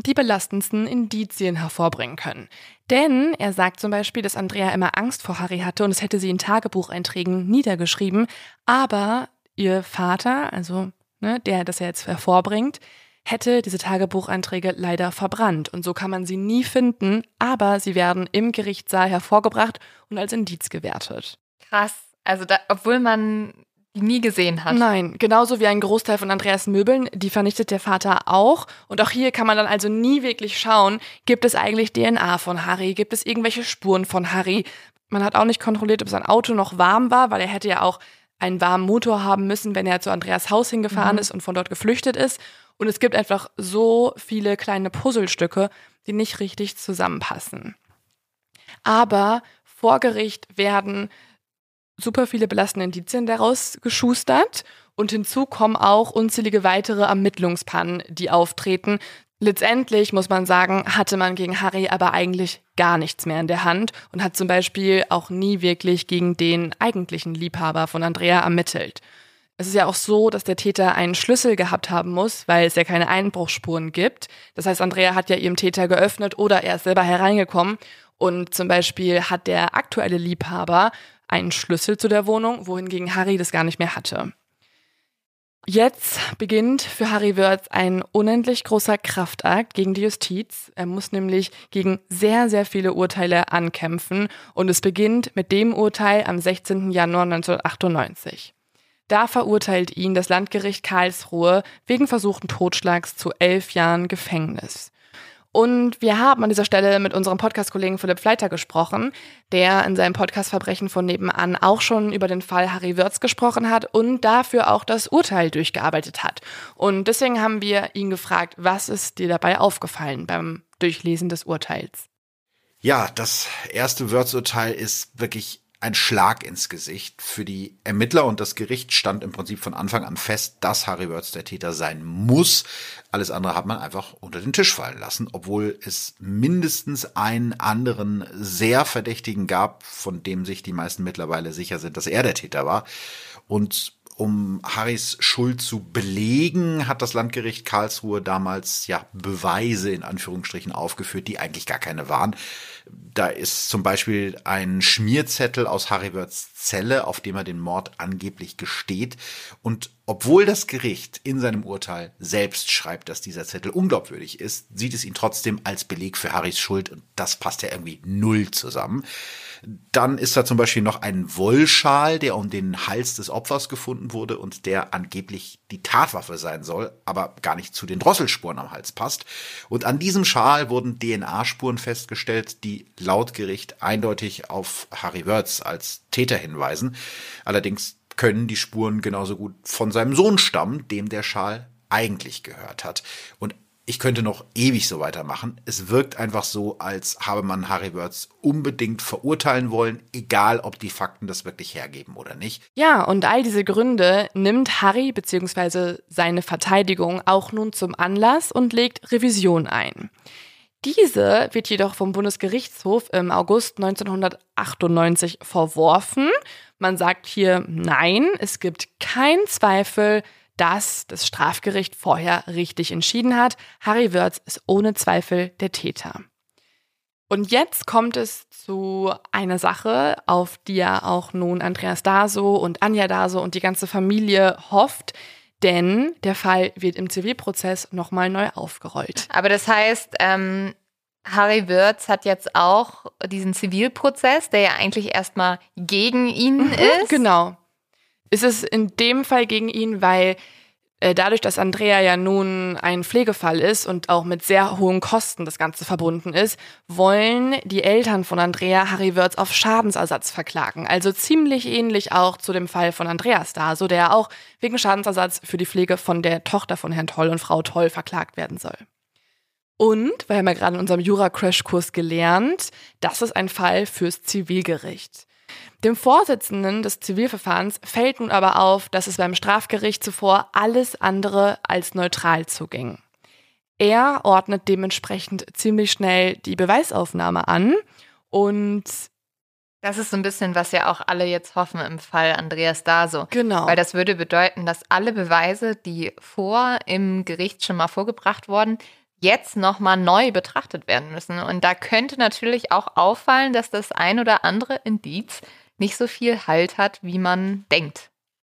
Speaker 1: die belastendsten Indizien hervorbringen können. Denn er sagt zum Beispiel, dass Andrea immer Angst vor Harry hatte und es hätte sie in Tagebucheinträgen niedergeschrieben, aber ihr Vater, also ne, der das er jetzt hervorbringt, hätte diese Tagebucheinträge leider verbrannt und so kann man sie nie finden, aber sie werden im Gerichtssaal hervorgebracht und als Indiz gewertet.
Speaker 2: Krass. Also da, obwohl man nie gesehen hat.
Speaker 1: Nein, genauso wie ein Großteil von Andreas Möbeln, die vernichtet der Vater auch. Und auch hier kann man dann also nie wirklich schauen, gibt es eigentlich DNA von Harry, gibt es irgendwelche Spuren von Harry. Man hat auch nicht kontrolliert, ob sein Auto noch warm war, weil er hätte ja auch einen warmen Motor haben müssen, wenn er zu Andreas Haus hingefahren mhm. ist und von dort geflüchtet ist. Und es gibt einfach so viele kleine Puzzlestücke, die nicht richtig zusammenpassen. Aber vor Gericht werden super viele belastende Indizien daraus geschustert und hinzu kommen auch unzählige weitere Ermittlungspannen, die auftreten. Letztendlich muss man sagen, hatte man gegen Harry aber eigentlich gar nichts mehr in der Hand und hat zum Beispiel auch nie wirklich gegen den eigentlichen Liebhaber von Andrea ermittelt. Es ist ja auch so, dass der Täter einen Schlüssel gehabt haben muss, weil es ja keine Einbruchsspuren gibt. Das heißt, Andrea hat ja ihrem Täter geöffnet oder er ist selber hereingekommen. Und zum Beispiel hat der aktuelle Liebhaber einen Schlüssel zu der Wohnung, wohingegen Harry das gar nicht mehr hatte. Jetzt beginnt für Harry Wörth ein unendlich großer Kraftakt gegen die Justiz. Er muss nämlich gegen sehr, sehr viele Urteile ankämpfen und es beginnt mit dem Urteil am 16. Januar 1998. Da verurteilt ihn das Landgericht Karlsruhe wegen versuchten Totschlags zu elf Jahren Gefängnis. Und wir haben an dieser Stelle mit unserem Podcast-Kollegen Philipp Fleiter gesprochen, der in seinem Podcast Verbrechen von nebenan auch schon über den Fall Harry Wörz gesprochen hat und dafür auch das Urteil durchgearbeitet hat. Und deswegen haben wir ihn gefragt, was ist dir dabei aufgefallen beim Durchlesen des Urteils?
Speaker 6: Ja, das erste Wörz-Urteil ist wirklich ein Schlag ins Gesicht. Für die Ermittler und das Gericht stand im Prinzip von Anfang an fest, dass Harry Wörth der Täter sein muss. Alles andere hat man einfach unter den Tisch fallen lassen, obwohl es mindestens einen anderen sehr Verdächtigen gab, von dem sich die meisten mittlerweile sicher sind, dass er der Täter war. Und um Harrys Schuld zu belegen, hat das Landgericht Karlsruhe damals ja Beweise in Anführungsstrichen aufgeführt, die eigentlich gar keine waren. Da ist zum Beispiel ein Schmierzettel aus Harry Wörths Zelle, auf dem er den Mord angeblich gesteht. Und obwohl das Gericht in seinem Urteil selbst schreibt, dass dieser Zettel unglaubwürdig ist, sieht es ihn trotzdem als Beleg für Harrys Schuld und das passt ja irgendwie null zusammen. Dann ist da zum Beispiel noch ein Wollschal, der um den Hals des Opfers gefunden wurde und der angeblich die Tatwaffe sein soll, aber gar nicht zu den Drosselspuren am Hals passt. Und an diesem Schal wurden DNA-Spuren festgestellt, die laut Gericht eindeutig auf Harry Wörz als Täter hinweisen. Allerdings können die Spuren genauso gut von seinem Sohn stammen, dem der Schal eigentlich gehört hat. Und ich könnte noch ewig so weitermachen. Es wirkt einfach so, als habe man Harry Wörths unbedingt verurteilen wollen, egal ob die Fakten das wirklich hergeben oder nicht.
Speaker 1: Ja, und all diese Gründe nimmt Harry bzw. seine Verteidigung auch nun zum Anlass und legt Revision ein. Diese wird jedoch vom Bundesgerichtshof im August 1998 verworfen. Man sagt hier, nein, es gibt keinen Zweifel, dass das Strafgericht vorher richtig entschieden hat. Harry Wörz ist ohne Zweifel der Täter. Und jetzt kommt es zu einer Sache, auf die ja auch nun Andreas Daso und Anja Daso und die ganze Familie hofft, denn der Fall wird im Zivilprozess nochmal neu aufgerollt.
Speaker 2: Aber das heißt, ähm, Harry Wirz hat jetzt auch diesen Zivilprozess, der ja eigentlich erstmal gegen ihn mhm, ist.
Speaker 1: Genau ist es in dem Fall gegen ihn, weil dadurch, dass Andrea ja nun ein Pflegefall ist und auch mit sehr hohen Kosten das Ganze verbunden ist, wollen die Eltern von Andrea Harry Wörz auf Schadensersatz verklagen. Also ziemlich ähnlich auch zu dem Fall von Andreas da, so der auch wegen Schadensersatz für die Pflege von der Tochter von Herrn Toll und Frau Toll verklagt werden soll. Und, wir haben ja gerade in unserem Jura-Crash-Kurs gelernt, das ist ein Fall fürs Zivilgericht. Dem Vorsitzenden des Zivilverfahrens fällt nun aber auf, dass es beim Strafgericht zuvor alles andere als neutral zuging. Er ordnet dementsprechend ziemlich schnell die Beweisaufnahme an und
Speaker 2: das ist so ein bisschen, was ja auch alle jetzt hoffen im Fall Andreas Daso.
Speaker 1: Genau.
Speaker 2: Weil das würde bedeuten, dass alle Beweise, die vor im Gericht schon mal vorgebracht wurden, jetzt nochmal neu betrachtet werden müssen. Und da könnte natürlich auch auffallen, dass das ein oder andere Indiz nicht so viel Halt hat, wie man denkt.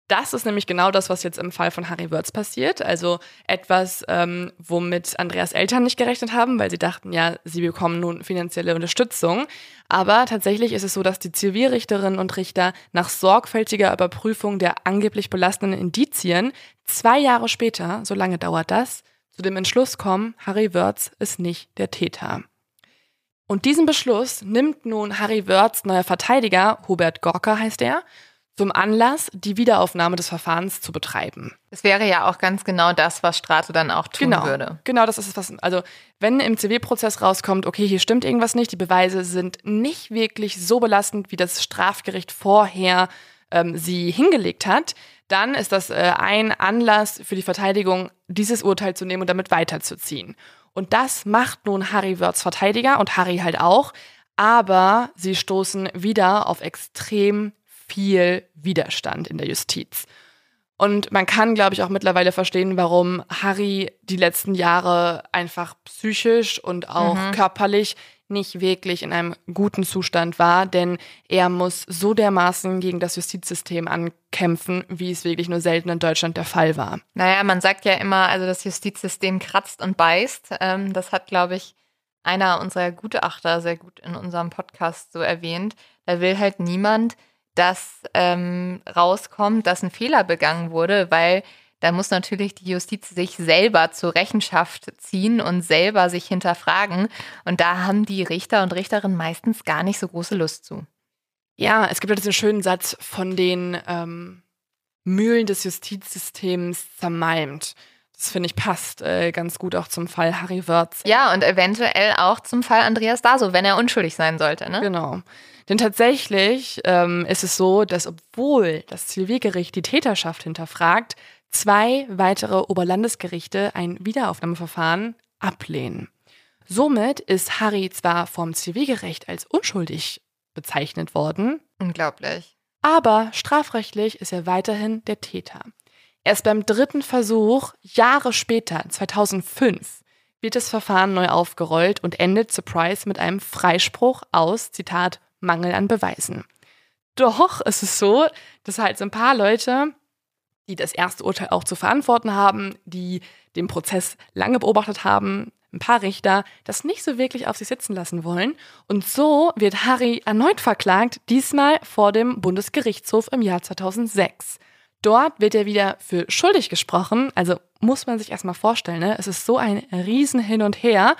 Speaker 1: Das ist nämlich genau das, was jetzt im Fall von Harry Wörz passiert. Also etwas, ähm, womit Andreas Eltern nicht gerechnet haben, weil sie dachten, ja, sie bekommen nun finanzielle Unterstützung. Aber tatsächlich ist es so, dass die Zivilrichterinnen und Richter nach sorgfältiger Überprüfung der angeblich belastenden Indizien zwei Jahre später, so lange dauert das, zu dem Entschluss kommen, Harry Wörz ist nicht der Täter. Und diesen Beschluss nimmt nun Harry Wörths neuer Verteidiger, Hubert Gorka heißt er, zum Anlass, die Wiederaufnahme des Verfahrens zu betreiben.
Speaker 2: Es wäre ja auch ganz genau das, was Strato dann auch tun
Speaker 1: genau,
Speaker 2: würde.
Speaker 1: Genau, das ist es, was, also wenn im CW-Prozess rauskommt, okay, hier stimmt irgendwas nicht, die Beweise sind nicht wirklich so belastend, wie das Strafgericht vorher ähm, sie hingelegt hat, dann ist das äh, ein Anlass für die Verteidigung, dieses Urteil zu nehmen und damit weiterzuziehen. Und das macht nun Harry Wörths Verteidiger und Harry halt auch, aber sie stoßen wieder auf extrem viel Widerstand in der Justiz. Und man kann, glaube ich, auch mittlerweile verstehen, warum Harry die letzten Jahre einfach psychisch und auch mhm. körperlich nicht wirklich in einem guten Zustand war, denn er muss so dermaßen gegen das Justizsystem ankämpfen, wie es wirklich nur selten in Deutschland der Fall war.
Speaker 2: Naja, man sagt ja immer, also das Justizsystem kratzt und beißt. Ähm, das hat, glaube ich, einer unserer Gutachter sehr gut in unserem Podcast so erwähnt. Da will halt niemand, dass ähm, rauskommt, dass ein Fehler begangen wurde, weil da muss natürlich die Justiz sich selber zur Rechenschaft ziehen und selber sich hinterfragen. Und da haben die Richter und Richterinnen meistens gar nicht so große Lust zu.
Speaker 1: Ja, es gibt ja diesen schönen Satz von den ähm, Mühlen des Justizsystems zermalmt. Das finde ich passt äh, ganz gut auch zum Fall Harry Wörz.
Speaker 2: Ja, und eventuell auch zum Fall Andreas Daso, wenn er unschuldig sein sollte. Ne?
Speaker 1: Genau. Denn tatsächlich ähm, ist es so, dass obwohl das Zivilgericht die Täterschaft hinterfragt, zwei weitere Oberlandesgerichte ein Wiederaufnahmeverfahren ablehnen. Somit ist Harry zwar vom Zivilgericht als unschuldig bezeichnet worden.
Speaker 2: Unglaublich.
Speaker 1: Aber strafrechtlich ist er weiterhin der Täter. Erst beim dritten Versuch, Jahre später, 2005, wird das Verfahren neu aufgerollt und endet Surprise mit einem Freispruch aus, Zitat, Mangel an Beweisen. Doch es ist so, dass halt so ein paar Leute die das erste Urteil auch zu verantworten haben, die den Prozess lange beobachtet haben, ein paar Richter, das nicht so wirklich auf sich sitzen lassen wollen. Und so wird Harry erneut verklagt, diesmal vor dem Bundesgerichtshof im Jahr 2006. Dort wird er wieder für schuldig gesprochen, also muss man sich erstmal vorstellen, ne? es ist so ein Riesen hin und her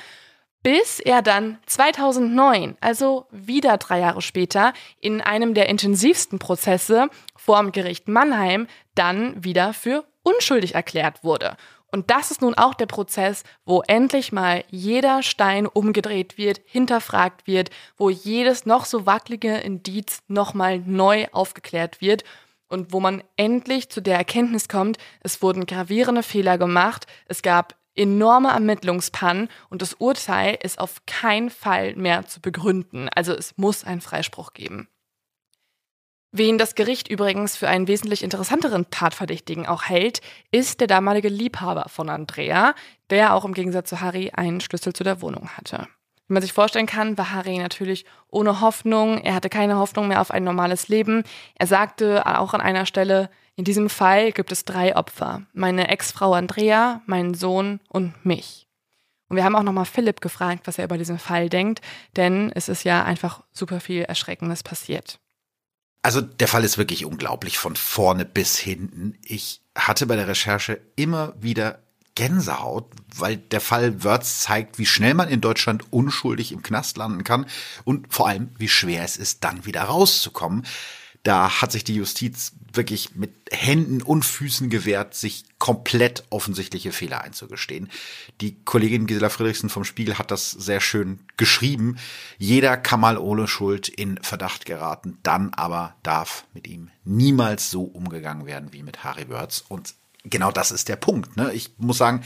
Speaker 1: bis er dann 2009, also wieder drei Jahre später, in einem der intensivsten Prozesse vorm Gericht Mannheim dann wieder für unschuldig erklärt wurde. Und das ist nun auch der Prozess, wo endlich mal jeder Stein umgedreht wird, hinterfragt wird, wo jedes noch so wackelige Indiz nochmal neu aufgeklärt wird und wo man endlich zu der Erkenntnis kommt, es wurden gravierende Fehler gemacht, es gab enorme Ermittlungspannen und das Urteil ist auf keinen Fall mehr zu begründen. Also es muss einen Freispruch geben. Wen das Gericht übrigens für einen wesentlich interessanteren Tatverdächtigen auch hält, ist der damalige Liebhaber von Andrea, der auch im Gegensatz zu Harry einen Schlüssel zu der Wohnung hatte. Wie man sich vorstellen kann, war Harry natürlich ohne Hoffnung. Er hatte keine Hoffnung mehr auf ein normales Leben. Er sagte auch an einer Stelle, in diesem Fall gibt es drei Opfer. Meine Ex-Frau Andrea, meinen Sohn und mich. Und wir haben auch nochmal Philipp gefragt, was er über diesen Fall denkt, denn es ist ja einfach super viel Erschreckendes passiert.
Speaker 6: Also der Fall ist wirklich unglaublich von vorne bis hinten. Ich hatte bei der Recherche immer wieder Gänsehaut, weil der Fall Wörth zeigt, wie schnell man in Deutschland unschuldig im Knast landen kann und vor allem, wie schwer es ist, dann wieder rauszukommen. Da hat sich die Justiz wirklich mit Händen und Füßen gewehrt, sich komplett offensichtliche Fehler einzugestehen. Die Kollegin Gisela Friedrichsen vom Spiegel hat das sehr schön geschrieben. Jeder kann mal ohne Schuld in Verdacht geraten, dann aber darf mit ihm niemals so umgegangen werden wie mit Harry Wörz. Und genau das ist der Punkt. Ne? Ich muss sagen,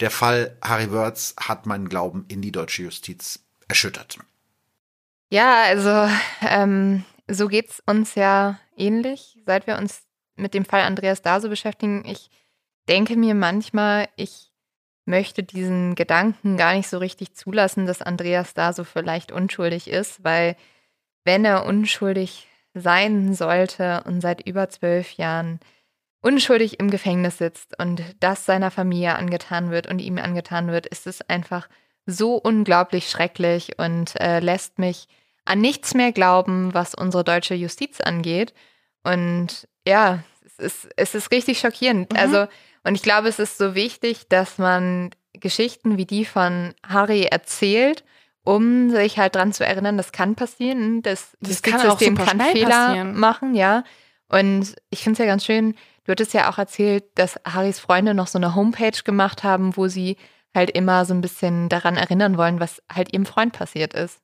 Speaker 6: der Fall Harry Wörz hat meinen Glauben in die deutsche Justiz erschüttert.
Speaker 2: Ja, also ähm, so geht es uns ja ähnlich, seit wir uns mit dem Fall Andreas Daso beschäftigen. Ich denke mir manchmal, ich möchte diesen Gedanken gar nicht so richtig zulassen, dass Andreas Daso vielleicht unschuldig ist, weil wenn er unschuldig sein sollte und seit über zwölf Jahren unschuldig im Gefängnis sitzt und das seiner Familie angetan wird und ihm angetan wird, ist es einfach so unglaublich schrecklich und äh, lässt mich an nichts mehr glauben, was unsere deutsche Justiz angeht. Und ja, es ist, es ist richtig schockierend. Mhm. Also, und ich glaube, es ist so wichtig, dass man Geschichten wie die von Harry erzählt, um sich halt dran zu erinnern, das kann passieren. Das,
Speaker 1: das, das kann System kann Fehler
Speaker 2: passieren. machen, ja. Und ich finde es ja ganz schön, du hattest ja auch erzählt, dass Harrys Freunde noch so eine Homepage gemacht haben, wo sie halt immer so ein bisschen daran erinnern wollen, was halt ihrem Freund passiert ist.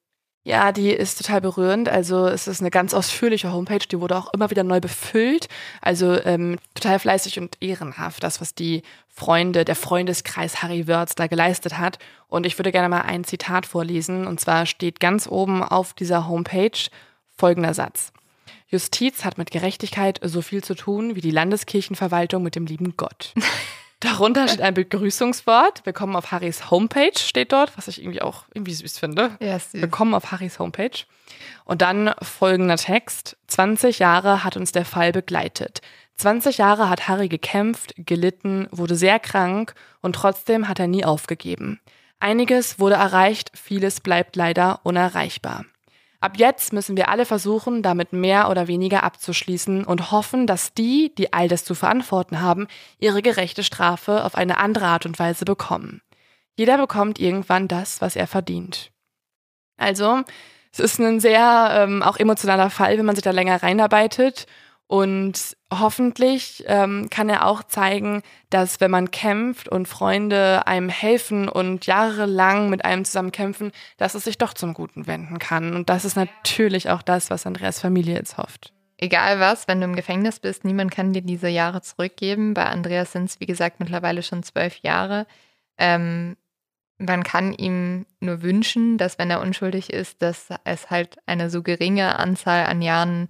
Speaker 1: Ja, die ist total berührend. Also es ist eine ganz ausführliche Homepage, die wurde auch immer wieder neu befüllt. Also ähm, total fleißig und ehrenhaft, das, was die Freunde, der Freundeskreis Harry Wörz da geleistet hat. Und ich würde gerne mal ein Zitat vorlesen. Und zwar steht ganz oben auf dieser Homepage folgender Satz. Justiz hat mit Gerechtigkeit so viel zu tun wie die Landeskirchenverwaltung mit dem lieben Gott. Darunter steht ein Begrüßungswort. Willkommen auf Harrys Homepage steht dort, was ich irgendwie auch irgendwie süß finde.
Speaker 2: Ja, süß.
Speaker 1: Willkommen auf Harrys Homepage. Und dann folgender Text. 20 Jahre hat uns der Fall begleitet. 20 Jahre hat Harry gekämpft, gelitten, wurde sehr krank und trotzdem hat er nie aufgegeben. Einiges wurde erreicht, vieles bleibt leider unerreichbar. Ab jetzt müssen wir alle versuchen, damit mehr oder weniger abzuschließen und hoffen, dass die, die all das zu verantworten haben, ihre gerechte Strafe auf eine andere Art und Weise bekommen. Jeder bekommt irgendwann das, was er verdient. Also, es ist ein sehr ähm, auch emotionaler Fall, wenn man sich da länger reinarbeitet und hoffentlich ähm, kann er auch zeigen, dass wenn man kämpft und Freunde einem helfen und jahrelang mit einem zusammen kämpfen, dass es sich doch zum Guten wenden kann. Und das ist natürlich auch das, was Andreas Familie jetzt hofft.
Speaker 2: Egal was, wenn du im Gefängnis bist, niemand kann dir diese Jahre zurückgeben. Bei Andreas sind es, wie gesagt, mittlerweile schon zwölf Jahre. Ähm, man kann ihm nur wünschen, dass wenn er unschuldig ist, dass es halt eine so geringe Anzahl an Jahren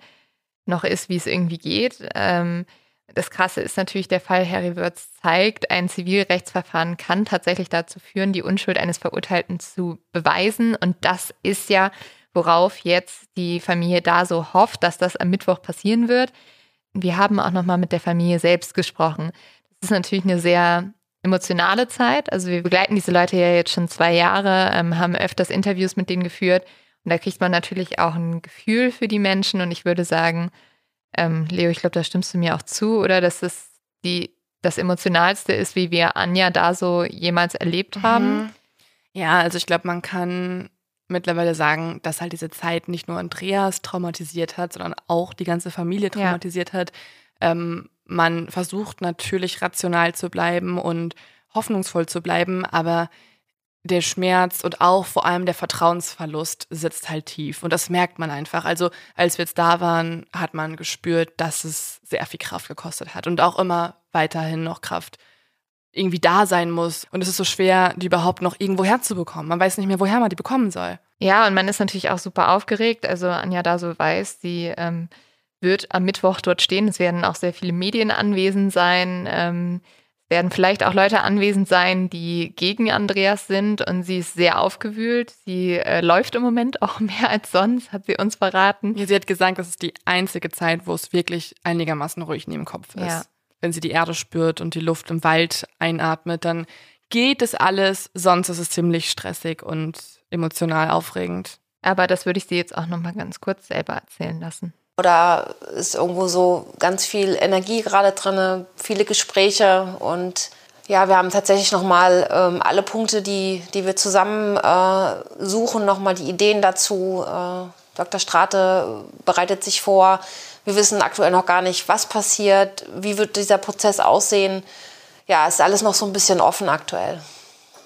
Speaker 2: noch ist, wie es irgendwie geht. Ähm, das Krasse ist natürlich, der Fall Harry Wörth zeigt, ein Zivilrechtsverfahren kann tatsächlich dazu führen, die Unschuld eines Verurteilten zu beweisen. Und das ist ja, worauf jetzt die Familie da so hofft, dass das am Mittwoch passieren wird. Wir haben auch nochmal mit der Familie selbst gesprochen. Das ist natürlich eine sehr emotionale Zeit. Also wir begleiten diese Leute ja jetzt schon zwei Jahre, ähm, haben öfters Interviews mit denen geführt. Und da kriegt man natürlich auch ein Gefühl für die Menschen. Und ich würde sagen, ähm, Leo, ich glaube, da stimmst du mir auch zu, oder dass das die, das Emotionalste ist, wie wir Anja da so jemals erlebt haben.
Speaker 1: Mhm. Ja, also ich glaube, man kann mittlerweile sagen, dass halt diese Zeit nicht nur Andreas traumatisiert hat, sondern auch die ganze Familie traumatisiert ja. hat. Ähm, man versucht natürlich rational zu bleiben und hoffnungsvoll zu bleiben, aber der Schmerz und auch vor allem der Vertrauensverlust sitzt halt tief. Und das merkt man einfach. Also als wir jetzt da waren, hat man gespürt, dass es sehr viel Kraft gekostet hat und auch immer weiterhin noch Kraft irgendwie da sein muss. Und es ist so schwer, die überhaupt noch irgendwo herzubekommen. Man weiß nicht mehr, woher man die bekommen soll.
Speaker 2: Ja, und man ist natürlich auch super aufgeregt. Also Anja da so weiß, sie ähm, wird am Mittwoch dort stehen. Es werden auch sehr viele Medien anwesend sein. Ähm, werden vielleicht auch Leute anwesend sein, die gegen Andreas sind und sie ist sehr aufgewühlt. Sie äh, läuft im Moment auch mehr als sonst, hat sie uns verraten.
Speaker 1: Ja, sie hat gesagt, das ist die einzige Zeit, wo es wirklich einigermaßen ruhig neben dem Kopf ist. Ja. Wenn sie die Erde spürt und die Luft im Wald einatmet, dann geht es alles, sonst ist es ziemlich stressig und emotional aufregend.
Speaker 2: Aber das würde ich sie jetzt auch noch mal ganz kurz selber erzählen lassen.
Speaker 7: Oder ist irgendwo so ganz viel Energie gerade drin, viele Gespräche und ja, wir haben tatsächlich nochmal ähm, alle Punkte, die, die wir zusammen äh, suchen, nochmal die Ideen dazu. Äh, Dr. Strate bereitet sich vor. Wir wissen aktuell noch gar nicht, was passiert, wie wird dieser Prozess aussehen. Ja, ist alles noch so ein bisschen offen aktuell.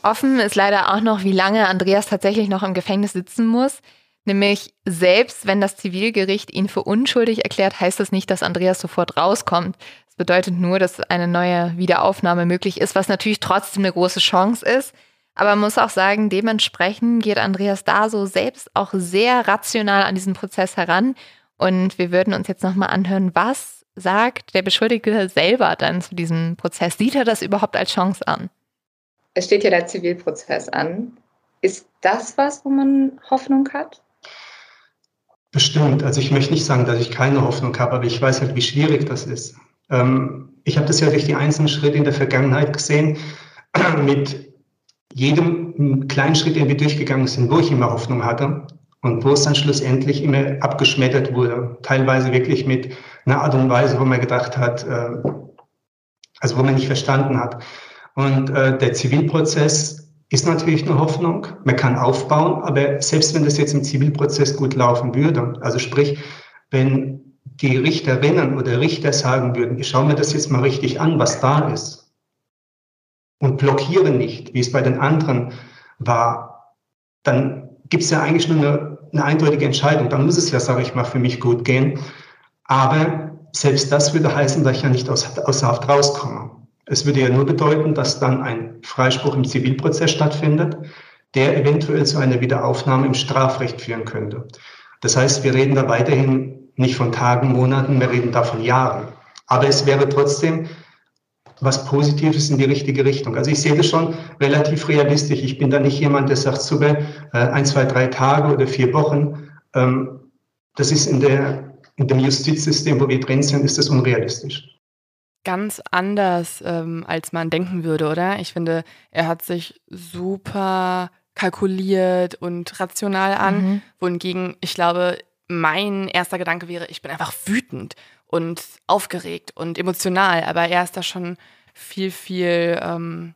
Speaker 2: Offen ist leider auch noch, wie lange Andreas tatsächlich noch im Gefängnis sitzen muss. Nämlich selbst wenn das Zivilgericht ihn für unschuldig erklärt, heißt das nicht, dass Andreas sofort rauskommt. Das bedeutet nur, dass eine neue Wiederaufnahme möglich ist, was natürlich trotzdem eine große Chance ist. Aber man muss auch sagen, dementsprechend geht Andreas da so selbst auch sehr rational an diesen Prozess heran. Und wir würden uns jetzt nochmal anhören, was sagt der Beschuldigte selber dann zu diesem Prozess? Sieht er das überhaupt als Chance an?
Speaker 8: Es steht ja der Zivilprozess an. Ist das was, wo man Hoffnung hat?
Speaker 3: Bestimmt. Also ich möchte nicht sagen, dass ich keine Hoffnung habe, aber ich weiß halt, wie schwierig das ist. Ähm, ich habe das ja durch die einzelnen Schritte in der Vergangenheit gesehen, mit jedem kleinen Schritt, den wir durchgegangen sind, wo ich immer Hoffnung hatte und wo es dann schlussendlich immer abgeschmettert wurde. Teilweise wirklich mit einer Art und Weise, wo man gedacht hat, äh, also wo man nicht verstanden hat. Und äh, der Zivilprozess ist natürlich eine Hoffnung. Man kann aufbauen, aber selbst wenn das jetzt im Zivilprozess gut laufen würde, also sprich, wenn die Richterinnen oder Richter sagen würden, ich schaue mir das jetzt mal richtig an, was da ist und blockiere nicht, wie es bei den anderen war, dann gibt es ja eigentlich nur eine, eine eindeutige Entscheidung. Dann muss es ja, sage ich mal, für mich gut gehen. Aber selbst das würde heißen, dass ich ja nicht aus, aus Haft rauskomme. Es würde ja nur bedeuten, dass dann ein Freispruch im Zivilprozess stattfindet, der eventuell zu einer Wiederaufnahme im Strafrecht führen könnte. Das heißt, wir reden da weiterhin nicht von Tagen, Monaten, wir reden da von Jahren. Aber es wäre trotzdem was Positives in die richtige Richtung. Also ich sehe das schon relativ realistisch. Ich bin da nicht jemand, der sagt, super, äh, ein, zwei, drei Tage oder vier Wochen. Ähm, das ist in, der, in dem Justizsystem, wo wir drin sind, ist das unrealistisch.
Speaker 1: Ganz anders, ähm, als man denken würde, oder? Ich finde, er hat sich super kalkuliert und rational an, mhm. wohingegen ich glaube, mein erster Gedanke wäre, ich bin einfach wütend und aufgeregt und emotional, aber er ist da schon viel, viel ähm,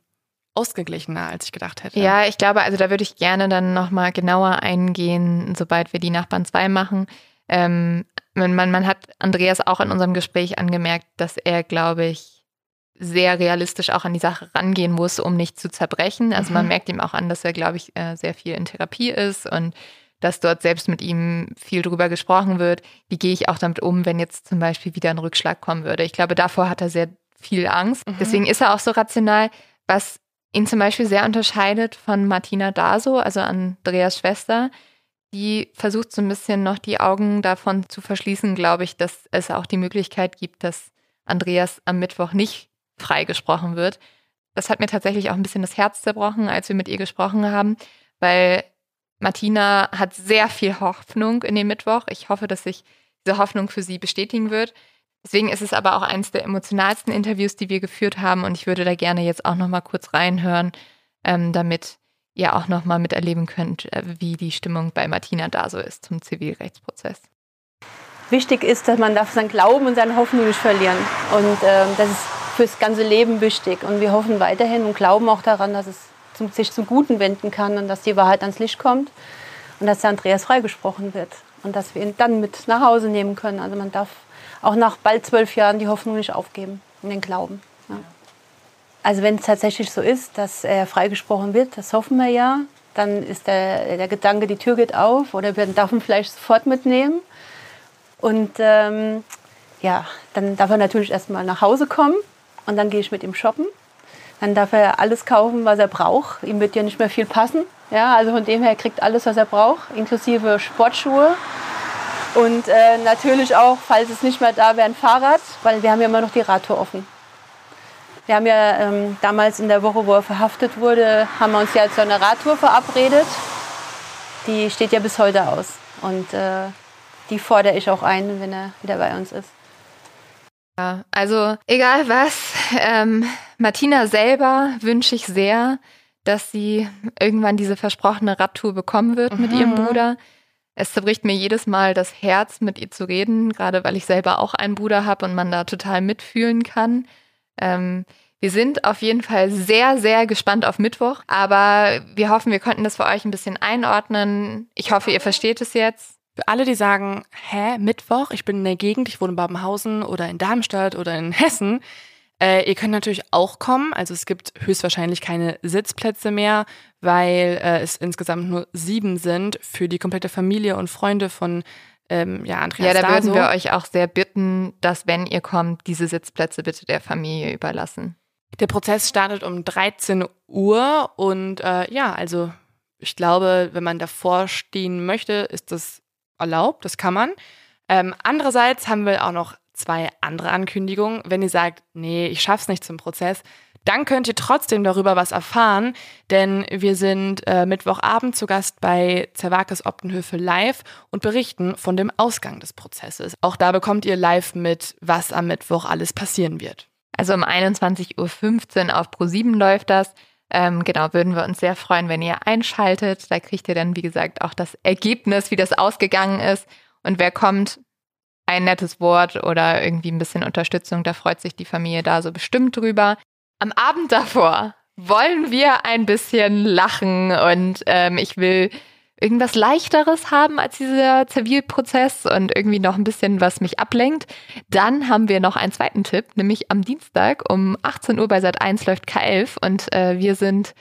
Speaker 1: ausgeglichener, als ich gedacht hätte.
Speaker 2: Ja, ich glaube, also da würde ich gerne dann nochmal genauer eingehen, sobald wir die Nachbarn 2 machen. Ähm, man, man, man hat Andreas auch in unserem Gespräch angemerkt, dass er, glaube ich, sehr realistisch auch an die Sache rangehen muss, um nicht zu zerbrechen. Also mhm. man merkt ihm auch an, dass er, glaube ich, äh, sehr viel in Therapie ist und dass dort selbst mit ihm viel drüber gesprochen wird, wie gehe ich auch damit um, wenn jetzt zum Beispiel wieder ein Rückschlag kommen würde. Ich glaube, davor hat er sehr viel Angst. Mhm. Deswegen ist er auch so rational, was ihn zum Beispiel sehr unterscheidet von Martina Daso, also Andreas Schwester. Die versucht so ein bisschen noch die Augen davon zu verschließen, glaube ich, dass es auch die Möglichkeit gibt, dass Andreas am Mittwoch nicht freigesprochen wird. Das hat mir tatsächlich auch ein bisschen das Herz zerbrochen, als wir mit ihr gesprochen haben, weil Martina hat sehr viel Hoffnung in den Mittwoch. Ich hoffe, dass sich diese Hoffnung für sie bestätigen wird. Deswegen ist es aber auch eines der emotionalsten Interviews, die wir geführt haben. Und ich würde da gerne jetzt auch noch mal kurz reinhören, ähm, damit ihr auch noch mal miterleben könnt, äh, wie die Stimmung bei Martina da so ist zum Zivilrechtsprozess.
Speaker 9: Wichtig ist, dass man darf seinen Glauben und seine Hoffnung nicht verlieren. Und ähm, das ist fürs ganze Leben wichtig. Und wir hoffen weiterhin und glauben auch daran, dass es zum, sich zum Guten wenden kann und dass die Wahrheit ans Licht kommt und dass der Andreas freigesprochen wird und dass wir ihn dann mit nach Hause nehmen können. Also man darf auch nach bald zwölf Jahren die Hoffnung nicht aufgeben und den Glauben. Ja. Also wenn es tatsächlich so ist, dass er freigesprochen wird, das hoffen wir ja, dann ist der, der Gedanke, die Tür geht auf oder wir dürfen vielleicht sofort mitnehmen. Und ähm, ja, dann darf er natürlich erstmal nach Hause kommen und dann gehe ich mit ihm shoppen. Dann darf er alles kaufen, was er braucht. Ihm wird ja nicht mehr viel passen. Ja, also von dem her kriegt alles, was er braucht, inklusive Sportschuhe. Und äh, natürlich auch, falls es nicht mehr da wäre, ein Fahrrad, weil wir haben ja immer noch die Radtour offen. Wir haben ja ähm, damals in der Woche, wo er verhaftet wurde, haben wir uns ja zu einer Radtour verabredet. Die steht ja bis heute aus. Und äh, die fordere ich auch ein, wenn er wieder bei uns ist.
Speaker 2: Ja, also egal was, ähm, Martina selber wünsche ich sehr, dass sie irgendwann diese versprochene Radtour bekommen wird mhm. mit ihrem mhm. Bruder. Es zerbricht mir jedes Mal das Herz, mit ihr zu reden, gerade weil ich selber auch einen Bruder habe und man da total mitfühlen kann. Ähm, wir sind auf jeden Fall sehr, sehr gespannt auf Mittwoch, aber wir hoffen, wir konnten das für euch ein bisschen einordnen. Ich hoffe, ihr versteht es jetzt.
Speaker 1: Für alle, die sagen, hä, Mittwoch, ich bin in der Gegend, ich wohne in Babenhausen oder in Darmstadt oder in Hessen, äh, ihr könnt natürlich auch kommen. Also es gibt höchstwahrscheinlich keine Sitzplätze mehr, weil äh, es insgesamt nur sieben sind für die komplette Familie und Freunde von ähm, ja, Andreas
Speaker 2: Ja, da würden wir euch auch sehr bitten, dass, wenn ihr kommt, diese Sitzplätze bitte der Familie überlassen.
Speaker 1: Der Prozess startet um 13 Uhr und äh, ja, also ich glaube, wenn man davor stehen möchte, ist das erlaubt, das kann man. Ähm, andererseits haben wir auch noch zwei andere Ankündigungen. Wenn ihr sagt, nee, ich schaff's nicht zum Prozess, dann könnt ihr trotzdem darüber was erfahren, denn wir sind äh, Mittwochabend zu Gast bei Zerwakis Optenhöfe live und berichten von dem Ausgang des Prozesses. Auch da bekommt ihr live mit, was am Mittwoch alles passieren wird.
Speaker 2: Also um 21.15 Uhr auf Pro7 läuft das. Ähm, genau, würden wir uns sehr freuen, wenn ihr einschaltet. Da kriegt ihr dann, wie gesagt, auch das Ergebnis, wie das ausgegangen ist. Und wer kommt, ein nettes Wort oder irgendwie ein bisschen Unterstützung, da freut sich die Familie da so bestimmt drüber. Am Abend davor wollen wir ein bisschen lachen und ähm, ich will irgendwas leichteres haben als dieser Zivilprozess und irgendwie noch ein bisschen was mich ablenkt, dann haben wir noch einen zweiten Tipp, nämlich am Dienstag um 18 Uhr bei Sat 1 läuft K11 und äh, wir sind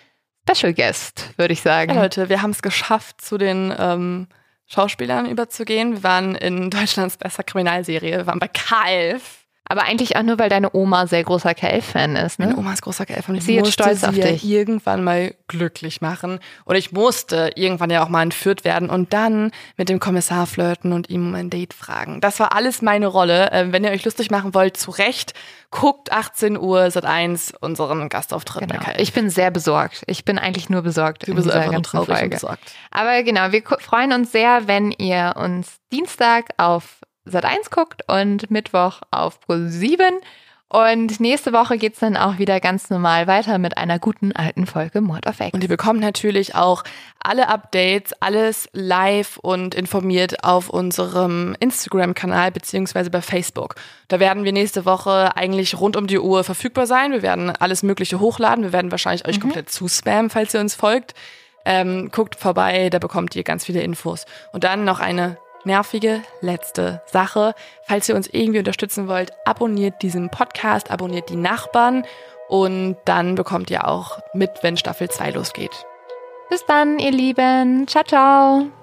Speaker 2: Special Guest, würde ich sagen.
Speaker 1: Ja, Leute, wir haben es geschafft, zu den ähm, Schauspielern überzugehen. Wir waren in Deutschlands bester Kriminalserie, wir waren bei K11.
Speaker 2: Aber eigentlich auch nur, weil deine Oma sehr großer KF-Fan ist, ne?
Speaker 1: Meine Oma ist großer KF-Fan. Ich
Speaker 2: Sie ist
Speaker 1: musste
Speaker 2: stolz auf dich.
Speaker 1: irgendwann mal glücklich machen. Und ich musste irgendwann ja auch mal entführt werden und dann mit dem Kommissar flirten und ihm um ein Date fragen. Das war alles meine Rolle. Ähm, wenn ihr euch lustig machen wollt, zu Recht, guckt 18 Uhr Sat 1 unseren Gastauftritt
Speaker 2: Genau. Ich bin sehr besorgt. Ich bin eigentlich nur besorgt
Speaker 1: du bist einfach
Speaker 2: ganzen Folge.
Speaker 1: besorgt.
Speaker 2: Aber genau, wir freuen uns sehr, wenn ihr uns Dienstag auf Sat 1 guckt und Mittwoch auf Pro 7. Und nächste Woche geht's dann auch wieder ganz normal weiter mit einer guten alten Folge Mord of X.
Speaker 1: Und ihr bekommt natürlich auch alle Updates, alles live und informiert auf unserem Instagram-Kanal beziehungsweise bei Facebook. Da werden wir nächste Woche eigentlich rund um die Uhr verfügbar sein. Wir werden alles Mögliche hochladen. Wir werden wahrscheinlich euch komplett zuspammen, falls ihr uns folgt. Ähm, guckt vorbei, da bekommt ihr ganz viele Infos. Und dann noch eine nervige letzte Sache. Falls ihr uns irgendwie unterstützen wollt, abonniert diesen Podcast, abonniert die Nachbarn und dann bekommt ihr auch mit, wenn Staffel 2 losgeht.
Speaker 2: Bis dann, ihr Lieben. Ciao, ciao.